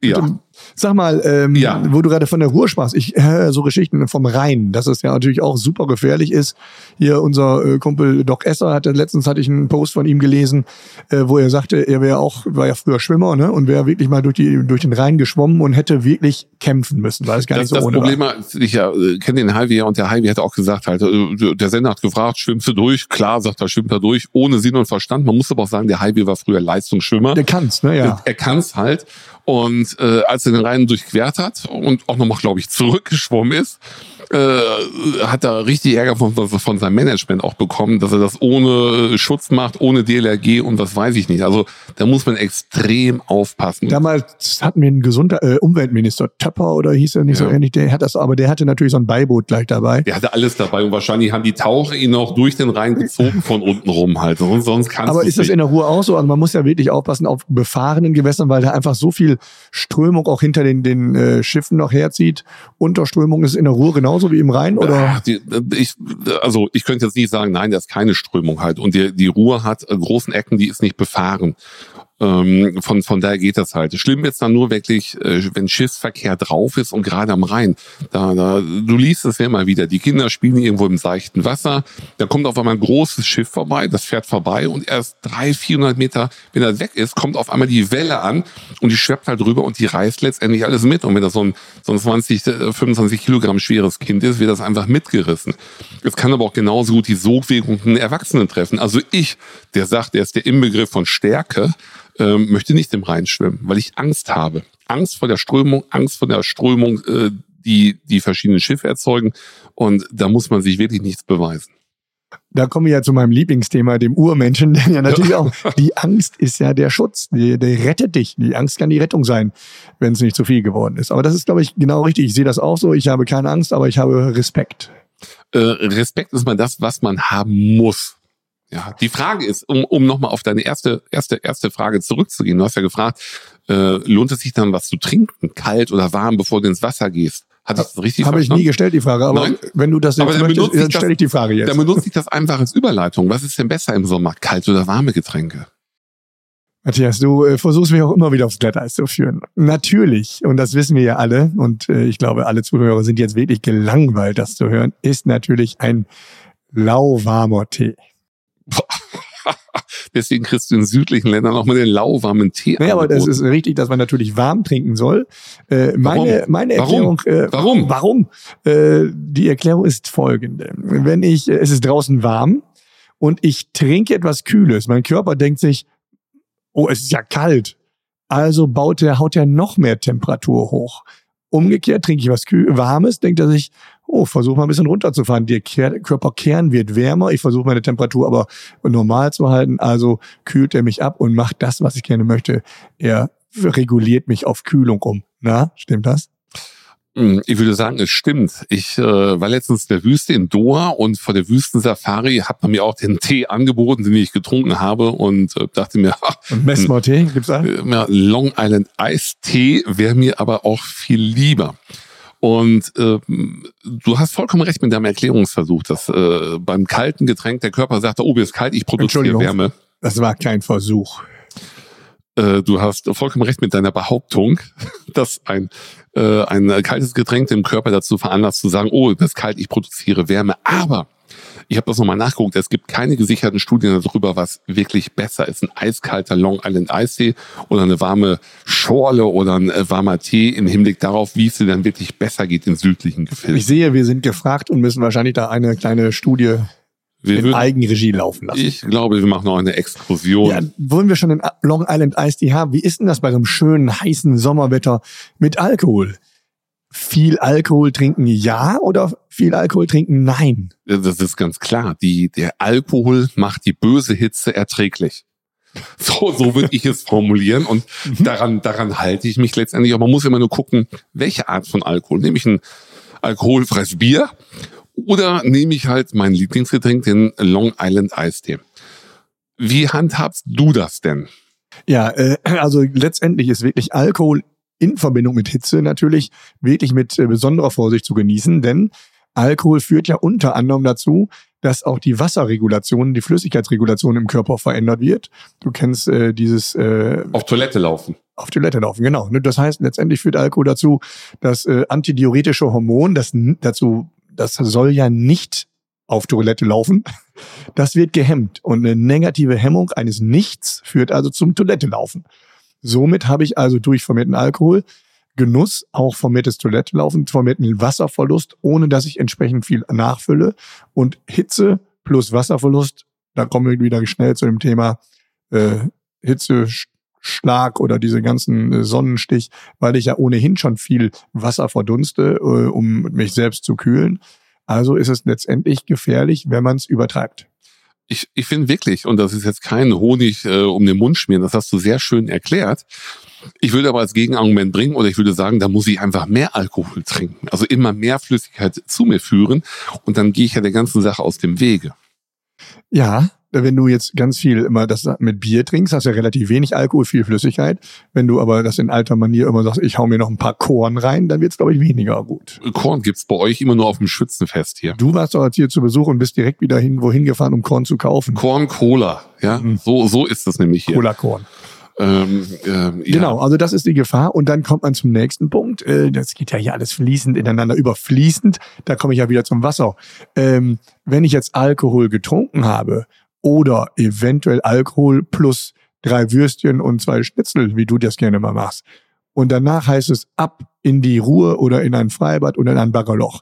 Ja, Sag mal, ähm, Ja. wo du gerade von der Ruhr sprachst, ich höre so Geschichten vom Rhein, dass es ja natürlich auch super gefährlich ist. Hier unser äh, Kumpel Doc Esser hatte letztens hatte ich einen Post von ihm gelesen, äh, wo er sagte, er wäre auch war ja früher Schwimmer, ne, und wäre wirklich mal durch die durch den Rhein geschwommen und hätte wirklich kämpfen müssen, weil es gar das, nicht so das ohne Problem war. ich ja, äh, kenne den Highway und der Highway hat auch gesagt, halt, äh, der Sender hat gefragt, schwimmst du durch? Klar, sagt er, schwimmt er durch, ohne Sinn und Verstand. Man muss aber auch sagen, der Highway war früher Leistungsschwimmer. Der kann's, ne, ja. Er kann's halt. Und äh, als er den Rhein durchquert hat und auch nochmal, glaube ich, zurückgeschwommen ist, äh, hat er richtig Ärger von, von seinem Management auch bekommen, dass er das ohne äh, Schutz macht, ohne DLRG und was weiß ich nicht. Also da muss man extrem aufpassen. Damals hatten wir einen gesunder äh, Umweltminister, Töpper oder hieß er nicht so Ja. ähnlich, der hat das, aber der hatte natürlich so ein Beiboot gleich dabei. Der hatte alles dabei und wahrscheinlich haben die Taucher ihn auch durch den Rhein gezogen von unten rum halt. Sonst, sonst kannst Aber ist das nicht. in der Ruhr auch so? Also man muss ja wirklich aufpassen auf befahrenen Gewässern, weil da einfach so viel Strömung auch hinter den, den äh, Schiffen noch herzieht. Unterströmung ist in der Ruhr genauso wie im Rhein oder? Ah, Die, ich, also ich könnte jetzt nicht sagen, nein, da ist keine Strömung halt. Und die, die Ruhr hat äh, großen Ecken, die ist nicht befahren. Ähm, von, von daher geht das halt. Schlimm wird's dann nur wirklich, äh, wenn Schiffsverkehr drauf ist und gerade am Rhein. Da, da, du liest es ja immer wieder. Die Kinder spielen irgendwo im seichten Wasser. Da kommt auf einmal ein großes Schiff vorbei, das fährt vorbei und erst 300, 400 Meter, wenn er weg ist, kommt auf einmal die Welle an und die schweppt halt rüber und die reißt letztendlich alles mit. Und wenn das so ein, so ein 20, äh, 25 Kilogramm schweres Kind ist, wird das einfach mitgerissen. Es kann aber auch genauso gut die Sogwirkung einen Erwachsenen treffen. Also ich, der sagt, der ist der Inbegriff von Stärke, ähm, möchte nicht im Rhein schwimmen, weil ich Angst habe. Angst vor der Strömung, Angst vor der Strömung, äh, die die verschiedenen Schiffe erzeugen. Und da muss man sich wirklich nichts beweisen. Da komme ich ja zu meinem Lieblingsthema, dem Urmenschen, denn ja natürlich auch, die Angst ist ja der Schutz, die, die rettet dich. Die Angst kann die Rettung sein, wenn es nicht zu viel geworden ist. Aber das ist, glaube ich, genau richtig. Ich sehe das auch so. Ich habe keine Angst, aber ich habe Respekt. Äh, Respekt ist mal das, was man haben muss. Ja, die Frage ist, um, um nochmal auf deine erste, erste, erste Frage zurückzugehen. Du hast ja gefragt, äh, lohnt es sich dann was zu trinken, kalt oder warm, bevor du ins Wasser gehst? Hatte ich das richtig Habe ich nie gestellt, die Frage. Aber Nein. wenn du das Aber jetzt dann möchtest, dann das- stelle ich die Frage jetzt. Dann benutze ich das einfach als Überleitung. Was ist denn besser im Sommer? Kalt oder warme Getränke? Matthias, du äh, versuchst mich auch immer wieder aufs Glatteis zu führen. Natürlich, und das wissen wir ja alle, und äh, ich glaube, alle Zuhörer sind jetzt wirklich gelangweilt, das zu hören, ist natürlich ein lauwarmer Tee. Deswegen kriegst du in südlichen Ländern auch mal den lauwarmen Tee Naja, aber das ist richtig, dass man natürlich warm trinken soll. Äh, meine, meine Warum? Erklärung, äh, Warum? Warum? Äh, die Erklärung ist folgende. Wenn ich, äh, es ist draußen warm und ich trinke etwas Kühles, mein Körper denkt sich, oh, es ist ja kalt. Also baut er, haut er noch mehr Temperatur hoch. Umgekehrt trinke ich was Kühl Warmes, denkt er sich, oh, versuch mal ein bisschen runterzufahren. Der Ker Körperkern wird wärmer, ich versuche meine Temperatur aber normal zu halten, also kühlt er mich ab und macht das, was ich gerne möchte. Er reguliert mich auf Kühlung um. Na, stimmt das? Hm, Ich würde sagen, es stimmt. Ich äh, war letztens in der Wüste in Doha und vor der Wüstensafari hat man mir auch den Tee angeboten, den ich getrunken habe und äh, dachte mir, ach, Und Messmore-Tee gibt's da? äh, Long Island Ice Tee wäre mir aber auch viel lieber. Und äh, du hast vollkommen recht mit deinem Erklärungsversuch, dass äh, beim kalten Getränk der Körper sagt, oh, mir ist kalt, ich produziere. Wärme. Das war kein Versuch. Äh, du hast vollkommen recht mit deiner Behauptung, dass ein, äh, ein kaltes Getränk dem Körper dazu veranlasst zu sagen, oh, das ist kalt, ich produziere Wärme. Aber ich habe das nochmal nachgeguckt, es gibt keine gesicherten Studien darüber, was wirklich besser ist. Ein eiskalter Long Island Eistee oder eine warme Schorle oder ein äh, warmer Tee im Hinblick darauf, wie es dir dann wirklich besser geht in südlichen Ich Gefilden. sehe, wir sind gefragt und müssen wahrscheinlich da eine kleine Studie Wir in würden- Eigenregie laufen lassen. Ich glaube, wir machen noch eine Exkursion. Ja, wollen wir schon den Long Island Ice Tea haben? Wie ist denn das bei so einem schönen, heißen Sommerwetter mit Alkohol? Viel Alkohol trinken ja oder viel Alkohol trinken nein? Das ist ganz klar. Die, der Alkohol macht die böse Hitze erträglich. So, so würde ich es formulieren und daran, daran halte ich mich letztendlich. Aber man muss immer nur gucken, welche Art von Alkohol. Nehme ich ein alkoholfreies Bier oder nehme ich halt mein Lieblingsgetränk, den Long Island Eistee. Wie handhabst du das denn? Ja, äh, also letztendlich ist wirklich Alkohol in Verbindung mit Hitze natürlich wirklich mit äh, besonderer Vorsicht zu genießen, denn Alkohol führt ja unter anderem dazu, dass auch die Wasserregulation, die Flüssigkeitsregulation im Körper verändert wird. Du kennst äh, dieses äh, Auf Toilette laufen. auf Toilette laufen, genau. Ne? Das heißt, letztendlich führt Alkohol dazu, dass äh, antidiuretische Hormon, das dazu, das soll ja nicht auf Toilette laufen, das wird gehemmt. Und eine negative Hemmung eines Nichts führt also zum Toilette laufen. Somit habe ich also durch vermehrten Alkohol Genuss, auch vermehrtes Toilettelaufen, vermehrten Wasserverlust, ohne dass ich entsprechend viel nachfülle. Und Hitze plus Wasserverlust, da kommen wir wieder schnell zu dem Thema äh, Hitzeschlag oder diese ganzen äh, Sonnenstich, weil ich ja ohnehin schon viel Wasser verdunste, äh, um mich selbst zu kühlen. Also ist es letztendlich gefährlich, wenn man es übertreibt. Ich, ich finde wirklich, und das ist jetzt kein Honig äh, um den Mund schmieren, das hast du sehr schön erklärt. Ich würde aber als Gegenargument bringen, oder ich würde sagen, da muss ich einfach mehr Alkohol trinken. Also immer mehr Flüssigkeit zu mir führen. Und dann gehe ich ja der ganzen Sache aus dem Wege. Ja, wenn du jetzt ganz viel immer das mit Bier trinkst, hast du ja relativ wenig Alkohol, viel Flüssigkeit. Wenn du aber das in alter Manier immer sagst, ich hau mir noch ein paar Korn rein, dann wird's glaube ich, weniger gut. Korn gibt's bei euch immer nur auf dem Schützenfest hier. Du warst doch jetzt hier zu Besuch und bist direkt wieder hin, wohin gefahren, um Korn zu kaufen. Korn Cola, ja, Mhm. so so ist das nämlich hier. Cola-Korn. Ähm, ähm, ja. Genau, also das ist die Gefahr. Und dann kommt man zum nächsten Punkt. Äh, Das geht ja hier alles fließend ineinander überfließend. Da komme ich ja wieder zum Wasser. Ähm, wenn ich jetzt Alkohol getrunken habe oder eventuell Alkohol plus drei Würstchen und zwei Schnitzel, wie du das gerne mal machst, und danach heißt es ab in die Ruhe oder in ein Freibad oder in ein Baggerloch.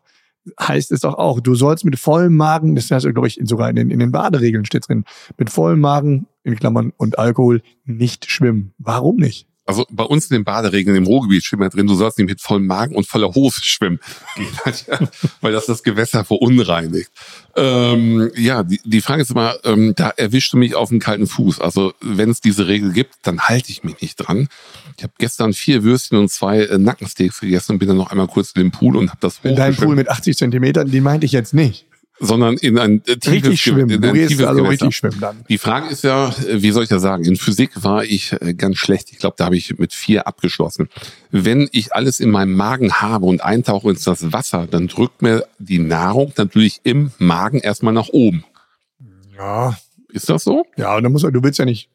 Heißt es doch auch, du sollst mit vollem Magen, das heißt, glaube ich, sogar in den, in den Baderegeln steht drin, mit vollem Magen, in Klammern und Alkohol, nicht schwimmen. Warum nicht? Also bei uns in den Baderegeln im Ruhrgebiet steht mal drin, du sollst nicht mit vollem Magen und voller Hose schwimmen, weil das das Gewässer verunreinigt. Ähm, ja, die, die Frage ist immer, ähm, da erwischst du mich auf den kalten Fuß. Also wenn es diese Regel gibt, dann halte ich mich nicht dran. Ich habe gestern vier Würstchen und zwei äh, Nackensteaks gegessen und bin dann noch einmal kurz in den Pool und habe das In deinem Pool mit 80 Zentimetern, den meinte ich jetzt nicht. Sondern in ein äh, tiefes, Richtig schwimmen. in Du ein gehst tiefes also richtig schwimmen dann. Die Frage ist ja, äh, wie soll ich das sagen? In Physik war ich äh, ganz schlecht. Ich glaube, da habe ich mit vier abgeschlossen. Wenn ich alles in meinem Magen habe und eintauche ins das Wasser, dann drückt mir die Nahrung natürlich im Magen erstmal nach oben. Ja, Ist das so? ja, und dann muss du willst ja nicht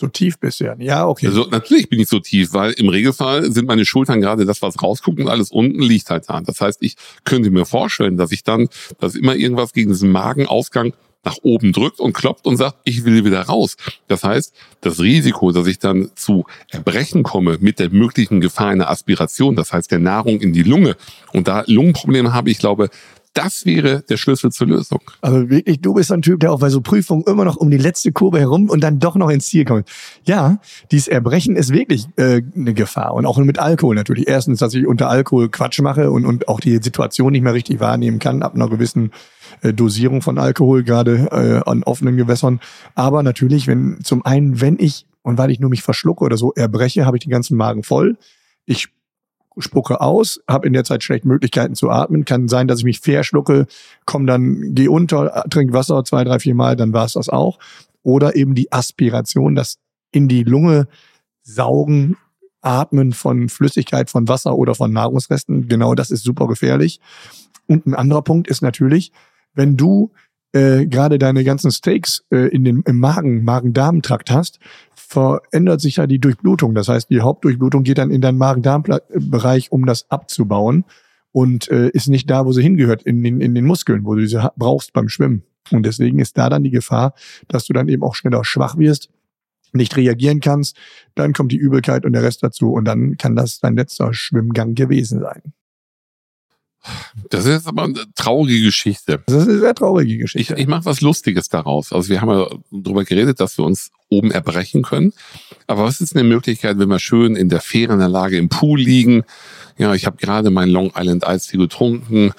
so tief bist du ja. Ja, okay. Also natürlich bin ich so tief, weil im Regelfall sind meine Schultern gerade das, was rausguckt und alles unten liegt halt da. Das heißt, ich könnte mir vorstellen, dass ich dann, dass immer irgendwas gegen diesen Magenausgang nach oben drückt und klopft und sagt, ich will wieder raus. Das heißt, das Risiko, dass ich dann zu Erbrechen komme mit der möglichen Gefahr einer Aspiration, das heißt der Nahrung in die Lunge und da Lungenprobleme habe, ich glaube, das wäre der Schlüssel zur Lösung. Also wirklich, du bist ein Typ, der auch bei so Prüfungen immer noch um die letzte Kurve herum und dann doch noch ins Ziel kommt. Ja, dieses Erbrechen ist wirklich äh, eine Gefahr. Und auch mit Alkohol natürlich. Erstens, dass ich unter Alkohol Quatsch mache und, und auch die Situation nicht mehr richtig wahrnehmen kann, ab einer gewissen äh, Dosierung von Alkohol, gerade äh, an offenen Gewässern. Aber natürlich, wenn zum einen, wenn ich, und weil ich nur mich verschlucke oder so, erbreche, habe ich den ganzen Magen voll. Ich spucke aus, habe in der Zeit schlecht Möglichkeiten zu atmen. Kann sein, dass ich mich verschlucke, komm dann, geh unter, trink Wasser zwei, drei, vier Mal, dann war es das auch. Oder eben die Aspiration, das in die Lunge saugen, atmen von Flüssigkeit, von Wasser oder von Nahrungsresten. Genau das ist super gefährlich. Und ein anderer Punkt ist natürlich, wenn du äh, gerade deine ganzen Steaks äh, in den, im Magen, Magen-Darm-Trakt hast, verändert sich ja die Durchblutung. Das heißt, die Hauptdurchblutung geht dann in deinen Magen-Darm-Bereich, um das abzubauen und äh, ist nicht da, wo sie hingehört, in den, in den Muskeln, wo du sie brauchst beim Schwimmen. Und deswegen ist da dann die Gefahr, dass du dann eben auch schneller schwach wirst, nicht reagieren kannst, dann kommt die Übelkeit und der Rest dazu und dann kann das dein letzter Schwimmgang gewesen sein. Das ist aber eine traurige Geschichte. Das ist eine sehr traurige Ich, Geschichte. ich mache was Lustiges daraus. Also wir haben ja darüber geredet, dass wir uns oben erbrechen können. Aber was ist eine Möglichkeit, wenn wir schön in der Ferienanlage im Pool liegen? Ja, ich habe gerade mein Long Island Ice Tea getrunken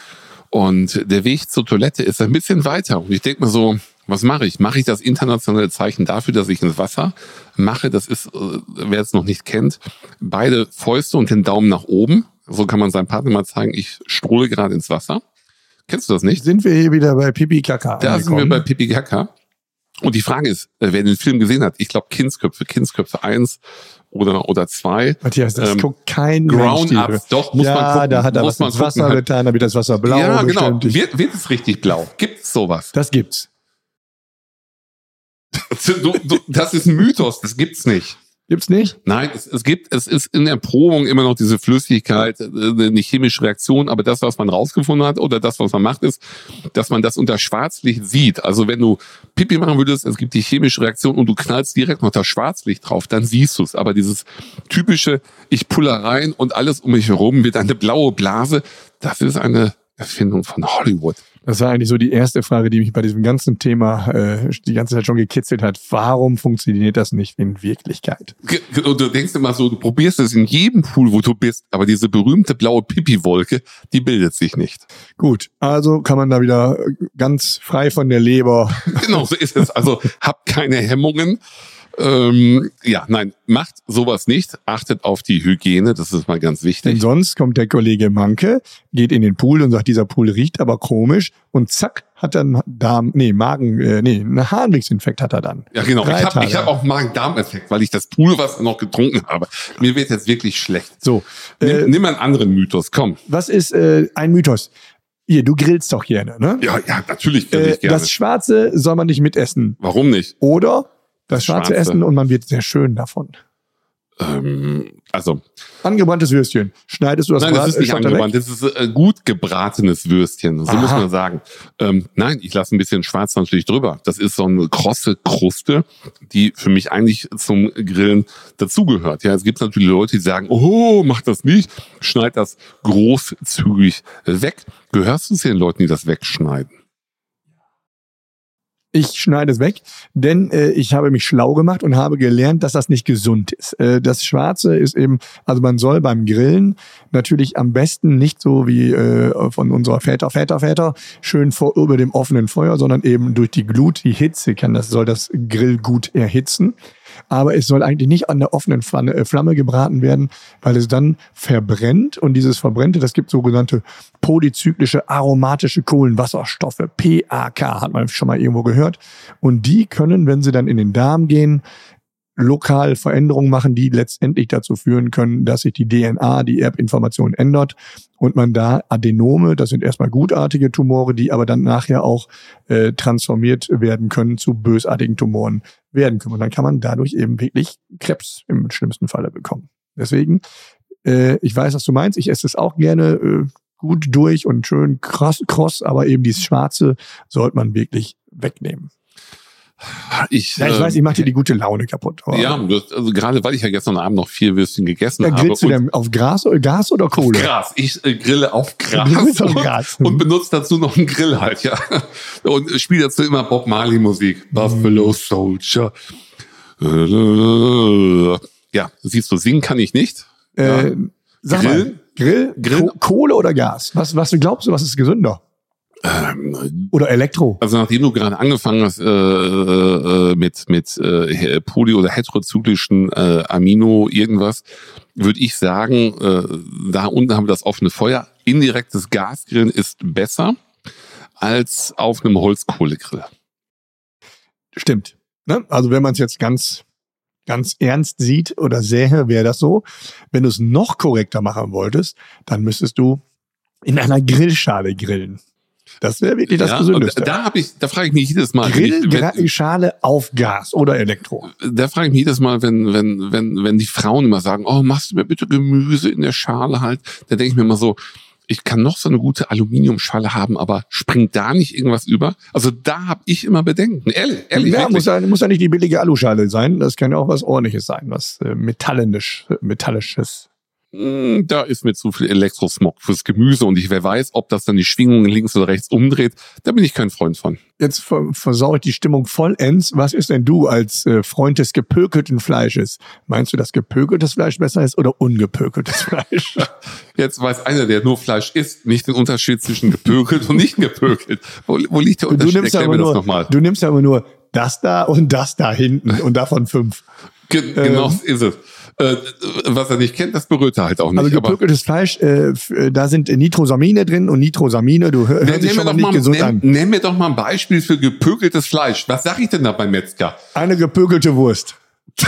und der Weg zur Toilette ist ein bisschen weiter. Und ich denke mir so, was mache ich? Mache ich das internationale Zeichen dafür, dass ich ins Wasser mache? Das ist, äh, wer es noch nicht kennt, beide Fäuste und den Daumen nach oben. So kann man seinem Partner mal zeigen, ich strohle gerade ins Wasser. Kennst du das nicht? sind wir hier wieder bei Pipi Kaka. Da sind wir bei Pippi Kaka. Und die Frage ist, äh, wer den Film gesehen hat, ich glaube Kindsköpfe, Kindsköpfe 1 oder, oder 2. Matthias, das ähm, guckt kein Ground Mensch. Ups, doch, muss ja, man gucken. da hat er muss was man ins gucken, Wasser halt. getan, da wird das Wasser blau. Ja, genau. Wird, wird es richtig blau? Gibt's sowas? Das gibt's. Das ist ein Mythos, das gibt's nicht. Gibt's nicht? Nein, es, es gibt, es ist in der Probung immer noch diese Flüssigkeit, äh, eine chemische Reaktion, aber das, was man rausgefunden hat oder das, was man macht, ist, dass man das unter Schwarzlicht sieht. Also wenn du Pipi machen würdest, es gibt die chemische Reaktion und du knallst direkt noch das Schwarzlicht drauf, dann siehst du es. Aber dieses typische, ich puller rein und alles um mich herum wird eine blaue Blase, das ist eine Erfindung von Hollywood. Das war eigentlich so die erste Frage, die mich bei diesem ganzen Thema äh, die ganze Zeit schon gekitzelt hat. Warum funktioniert das nicht in Wirklichkeit? Und du denkst immer so, du probierst es in jedem Pool, wo du bist, aber diese berühmte blaue Pipi-Wolke, die bildet sich nicht. Gut, also kann man da wieder ganz frei von der Leber. Genau, so ist es. Also habt keine Hemmungen. Ähm, ja, nein, macht sowas nicht. Achtet auf die Hygiene, das ist mal ganz Denn wichtig. sonst kommt der Kollege Manke, geht in den Pool und sagt, dieser Pool riecht aber komisch und zack, hat dann Darm, nee, Magen, äh, nee, einen Harnwegsinfekt hat er dann. Ja, genau. Drei Ich habe hab auch Magen-Darm-Effekt, weil ich das Poolwasser noch getrunken habe. Mir wird jetzt wirklich schlecht. So, Nimm, äh, nimm einen anderen Mythos, komm. was ist äh, ein Mythos? Hier, du grillst doch gerne, ne? Ja, ja, natürlich äh, ich gerne. das Schwarze soll man nicht mitessen. Warum nicht? Oder das Schwarze, Schwarze. essen und man wird sehr schön davon. Ähm, also, Angebranntes Würstchen. Schneidest du das nein, das ist nicht angebrannt. weg? Das ist äh, gut gebratenes Würstchen. So Aha. muss man sagen. Ähm, nein, ich lasse ein bisschen Schwarz natürlich drüber. Das ist so eine krosse Kruste, die für mich eigentlich zum Grillen dazugehört. Ja, es gibt natürlich Leute, die sagen, oh, mach das nicht. Schneid das großzügig weg. Gehörst du zu den Leuten, die das wegschneiden? Ich schneide es weg, denn äh, ich habe mich schlau gemacht und habe gelernt, dass das nicht gesund ist. Äh, das Schwarze ist eben, also man soll beim Grillen natürlich am besten nicht so wie äh, von unserer Väter, Väter, Väter schön vor, über dem offenen Feuer, sondern eben durch die Glut, die Hitze kann das, soll das Grill gut erhitzen. Aber es soll eigentlich nicht an der offenen Flamme, äh, Flamme gebraten werden, weil es dann verbrennt und dieses Verbrennte, das gibt sogenannte polyzyklische aromatische Kohlenwasserstoffe, PAK, hat man schon mal irgendwo gehört. Und die können, wenn sie dann in den Darm gehen, lokal Veränderungen machen, die letztendlich dazu führen können, dass sich die DNA, die Erbinformation ändert und man da Adenome, das sind erstmal gutartige Tumore, die aber dann nachher auch äh, transformiert werden können zu bösartigen Tumoren werden können. Und dann kann man dadurch eben wirklich Krebs im schlimmsten Falle bekommen. Deswegen, äh, ich weiß, was du meinst, ich esse es auch gerne äh, gut durch und schön kross, kross aber eben dieses Schwarze sollte man wirklich wegnehmen. Ich, Ja, ich äh, weiß, ich mache dir die gute Laune kaputt. aber- Ja, das, also gerade weil ich ja gestern Abend noch vier Würstchen gegessen Ja, habe. grillst du und- denn auf Gras, Gas oder Auf Kohle? Gras. Ich äh, grille auf Gras. Grillst auf Gras. Und benutze dazu noch einen Grill halt, ja. Und spiele dazu immer Bob Marley Musik. Buffalo Soldier. Ja, siehst du, singen kann ich nicht. Äh, sag Grill? mal, Grill, Grill? Ko Kohle oder Gas? Was, was glaubst du, was ist gesünder? Ähm, Oder Elektro? Also nachdem du gerade angefangen hast äh, äh, mit mit äh, poly- oder heterozyklischen äh, Amino irgendwas, würde ich sagen, äh, da unten haben wir das offene Feuer. Indirektes Gasgrillen ist besser als auf einem Holzkohlegrill. Stimmt. Ne? Also wenn man es jetzt ganz, ganz ernst sieht oder sähe, wäre das so. Wenn du es noch korrekter machen wolltest, dann müsstest du in einer Grillschale grillen. Das wäre wirklich das Ja, Gesündeste. da habe ich, da frage ich mich jedes Mal, wenn, Grillschale auf Gas oder Elektro. da frage ich mich jedes Mal, wenn, wenn, wenn, wenn die Frauen immer sagen, oh, machst du mir bitte Gemüse in der Schale halt, da denke ich mir immer so, ich kann noch so eine gute Aluminiumschale haben, aber springt da nicht irgendwas über? Also da habe ich immer Bedenken. Ehrlich, ehrlich. ja, muss ja, muss ja nicht die billige Aluschale sein. Das kann ja auch was ordentliches sein, was äh, metallisch, metallisches. Hm, da ist mir zu viel Elektrosmog fürs Gemüse und ich wer weiß, ob das dann die Schwingungen links oder rechts umdreht. Da bin ich kein Freund von. Jetzt ver versaue ich die Stimmung vollends. Was ist denn du als äh, Freund des gepökelten Fleisches? Meinst du, dass gepökeltes Fleisch besser ist oder ungepökeltes Fleisch? Jetzt weiß einer, der nur Fleisch isst, nicht den Unterschied zwischen gepökelt und nicht gepökelt. Wo, wo liegt der Unterschied? Du nimmst, Erklär aber das nur, nochmal. du nimmst aber nur das da und das da hinten und davon fünf. Ge genau ähm, ist es. Äh, was er nicht kennt, das berührt er halt auch nicht. Also gepökeltes Fleisch, äh, äh, da sind Nitrosamine drin und Nitrosamine, du hör, sich nenn, schon mal doch nicht mal, gesund nenn, an. nenn mir doch mal ein Beispiel für gepökeltes Fleisch. Was sag ich denn da beim Metzger? Eine gepökelte Wurst.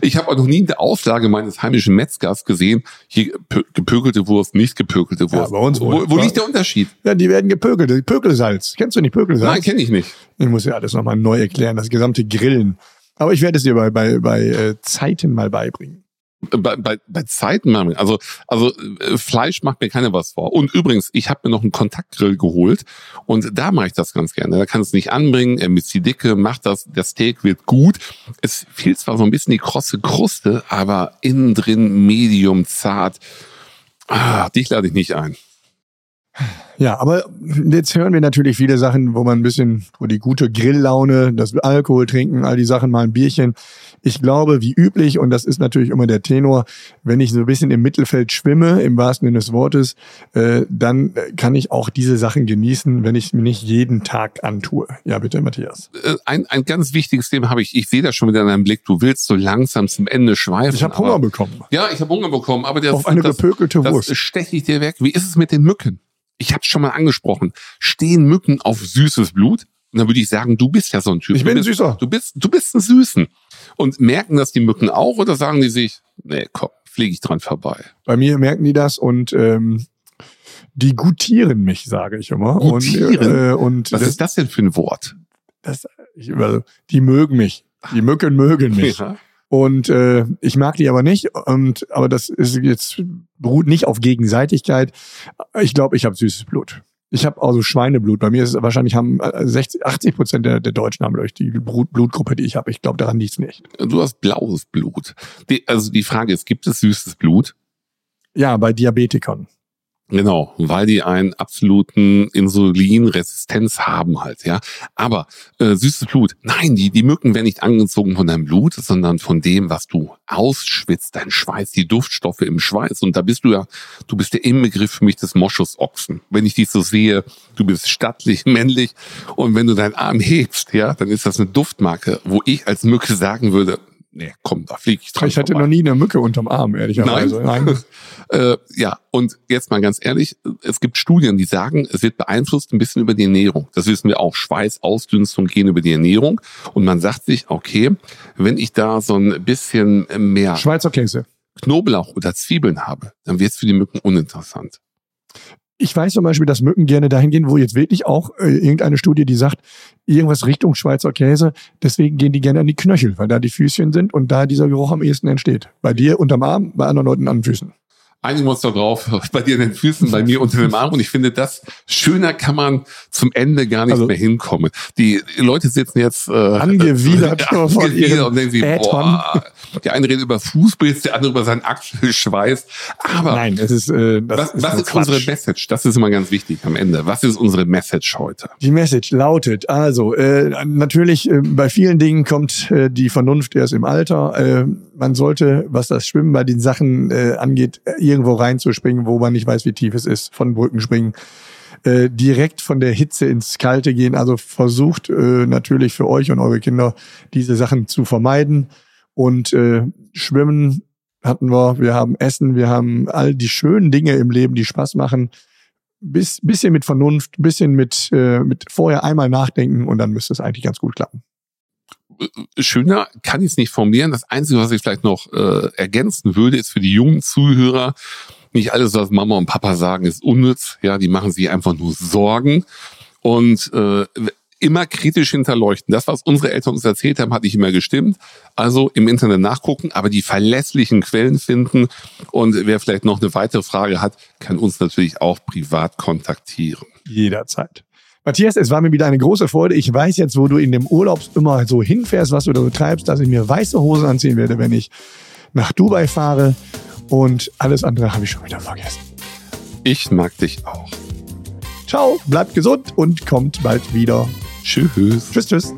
Ich habe auch noch nie in der Auflage meines heimischen Metzgers gesehen, hier pö- gepökelte Wurst, nicht gepökelte Wurst. bei uns wo, wo liegt der Unterschied? Ja, die werden gepökelt. Pökelsalz. Kennst du nicht Pökelsalz? Nein, kenne ich nicht. Ich muss ja alles nochmal neu erklären, das gesamte Grillen. Aber ich werde es dir bei, bei, bei äh, Zeiten mal beibringen. bei, bei, bei Zeiten, wir- also also äh, Fleisch macht mir keiner was vor. Und übrigens, ich habe mir noch einen Kontaktgrill geholt und da mache ich das ganz gerne. Da kann es nicht anbringen, er misst die Dicke, macht das, der Steak wird gut. Es fehlt zwar so ein bisschen die krosse Kruste, aber innen drin medium zart. Ah, dich lade ich nicht ein. Ja, aber jetzt hören wir natürlich viele Sachen, wo man ein bisschen, wo die gute Grilllaune, das Alkohol trinken, all die Sachen, mal ein Bierchen. Ich glaube, wie üblich, und das ist natürlich immer der Tenor, wenn ich so ein bisschen im Mittelfeld schwimme, im wahrsten Sinne des Wortes, äh, dann kann ich auch diese Sachen genießen, wenn ich es mir nicht jeden Tag antue. Ja, bitte, Matthias. Äh, Ein, ein ganz wichtiges Thema habe ich. Ich sehe das schon wieder in deinem Blick. Du willst so langsam zum Ende schweifen. Ich habe aber- Hunger bekommen. Ja, ich habe Hunger bekommen, aber das, Auf eine das, gepökelte das Wurst. steche ich dir weg. Wie ist es mit den Mücken? Ich habe es schon mal angesprochen. Stehen Mücken auf süßes Blut? Und dann würde ich sagen, du bist ja so ein Typ. Ich bin du ein bist, Süßer. Du bist, du bist ein Süßen. Und merken das die Mücken auch oder sagen die sich, nee, komm, fliege ich dran vorbei? Bei mir merken die das und ähm, die gutieren mich, sage ich immer. Gutieren? Und, äh, und Was das, ist das denn für ein Wort? das, ich, also, die mögen mich. Die Mücken mögen mich. Ja. Und äh, ich mag die aber nicht. Und aber das ist jetzt beruht nicht auf Gegenseitigkeit. Ich glaube, ich habe süßes Blut. Ich habe also Schweineblut. Bei mir ist es wahrscheinlich haben äh, 60, 80 Prozent der, der Deutschen haben durch die Blut, Blutgruppe, die ich habe. Ich glaube, daran liegt's nicht. Du hast blaues Blut. Die, also die Frage ist, gibt es süßes Blut? Ja, bei Diabetikern. Genau, weil die einen absoluten Insulinresistenz haben halt, ja. Aber äh, süßes Blut, nein, die, die Mücken werden nicht angezogen von deinem Blut, sondern von dem, was du ausschwitzt, dein Schweiß, die Duftstoffe im Schweiß. Und da bist du ja, du bist der Inbegriff für mich des Moschusochsen. Wenn ich dich so sehe, du bist stattlich, männlich und wenn du deinen Arm hebst, ja, dann ist das eine Duftmarke, wo ich als Mücke sagen würde, nee, komm, da fliege ich dran Ich hatte vorbei. noch nie eine Mücke unterm Arm, ehrlicherweise. Nein. Äh, ja, und jetzt mal ganz ehrlich, es gibt Studien, die sagen, es wird beeinflusst ein bisschen über die Ernährung. Das wissen wir auch. Schweiß, Ausdünstung gehen über die Ernährung. Und man sagt sich, okay, wenn ich da so ein bisschen mehr Schweizer Käse. Knoblauch oder Zwiebeln habe, dann wird es für die Mücken uninteressant. Ich weiß zum Beispiel, dass Mücken gerne dahin gehen, wo jetzt wirklich auch äh, irgendeine Studie, die sagt, irgendwas Richtung Schweizer Käse, deswegen gehen die gerne an die Knöchel, weil da die Füßchen sind und da dieser Geruch am ehesten entsteht. Bei dir unterm Arm, bei anderen Leuten an den Füßen. Einigen wir uns da drauf, bei dir in den Füßen, bei mir unter dem Arm. Und ich finde, das schöner kann man zum Ende gar nicht Also- mehr hinkommen. Die Leute sitzen jetzt äh, Angewidert äh, von angewidert ihren und denken sich, boah, der eine redet über Fußpilz, der andere über seinen Achselschweiß. Aber Nein, es ist, äh, das was, ist, was ist unsere. Message? Das ist immer ganz wichtig am Ende. Was ist unsere Message heute? Die Message lautet, also äh, natürlich äh, bei vielen Dingen kommt äh, die Vernunft erst im Alter. Äh, man sollte, was das Schwimmen bei den Sachen äh, angeht, irgendwo reinzuspringen, wo man nicht weiß, wie tief es ist, von Brücken springen. Äh, direkt von der Hitze ins Kalte gehen. Also versucht äh, natürlich für euch und eure Kinder diese Sachen zu vermeiden. Und äh, Schwimmen hatten wir, wir haben Essen, wir haben all die schönen Dinge im Leben, die Spaß machen bis, bisschen mit Vernunft, bisschen mit, äh, mit vorher einmal nachdenken und dann müsste es eigentlich ganz gut klappen. Schöner kann ich es nicht formulieren. Das Einzige, was ich vielleicht noch äh, ergänzen würde, ist für die jungen Zuhörer, nicht alles, was Mama und Papa sagen, ist unnütz. Ja, die machen sich einfach nur Sorgen und äh, immer kritisch hinterleuchten. Das, was unsere Eltern uns erzählt haben, hat nicht immer gestimmt. Also im Internet nachgucken, aber die verlässlichen Quellen finden. Und wer vielleicht noch eine weitere Frage hat, kann uns natürlich auch privat kontaktieren. Jederzeit. Matthias, es war mir wieder eine große Freude. Ich weiß jetzt, wo du in dem Urlaub immer so hinfährst, was du da so treibst, dass ich mir weiße Hosen anziehen werde, wenn ich nach Dubai fahre. Und alles andere habe ich schon wieder vergessen. Ich mag dich auch. Ciao, bleibt gesund und kommt bald wieder. Tschüss. Tschüss, tschüss.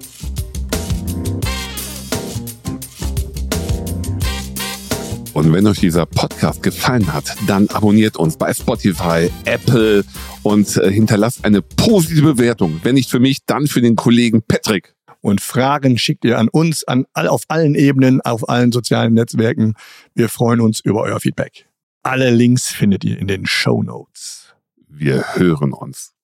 Und wenn euch dieser Podcast gefallen hat, dann abonniert uns bei Spotify, Apple und äh, hinterlasst eine positive Bewertung. Wenn nicht für mich, dann für den Kollegen Patrick. Und Fragen schickt ihr an uns, an all, auf allen Ebenen, auf allen sozialen Netzwerken. Wir freuen uns über euer Feedback. Alle Links findet ihr in den Show Notes. Wir hören uns.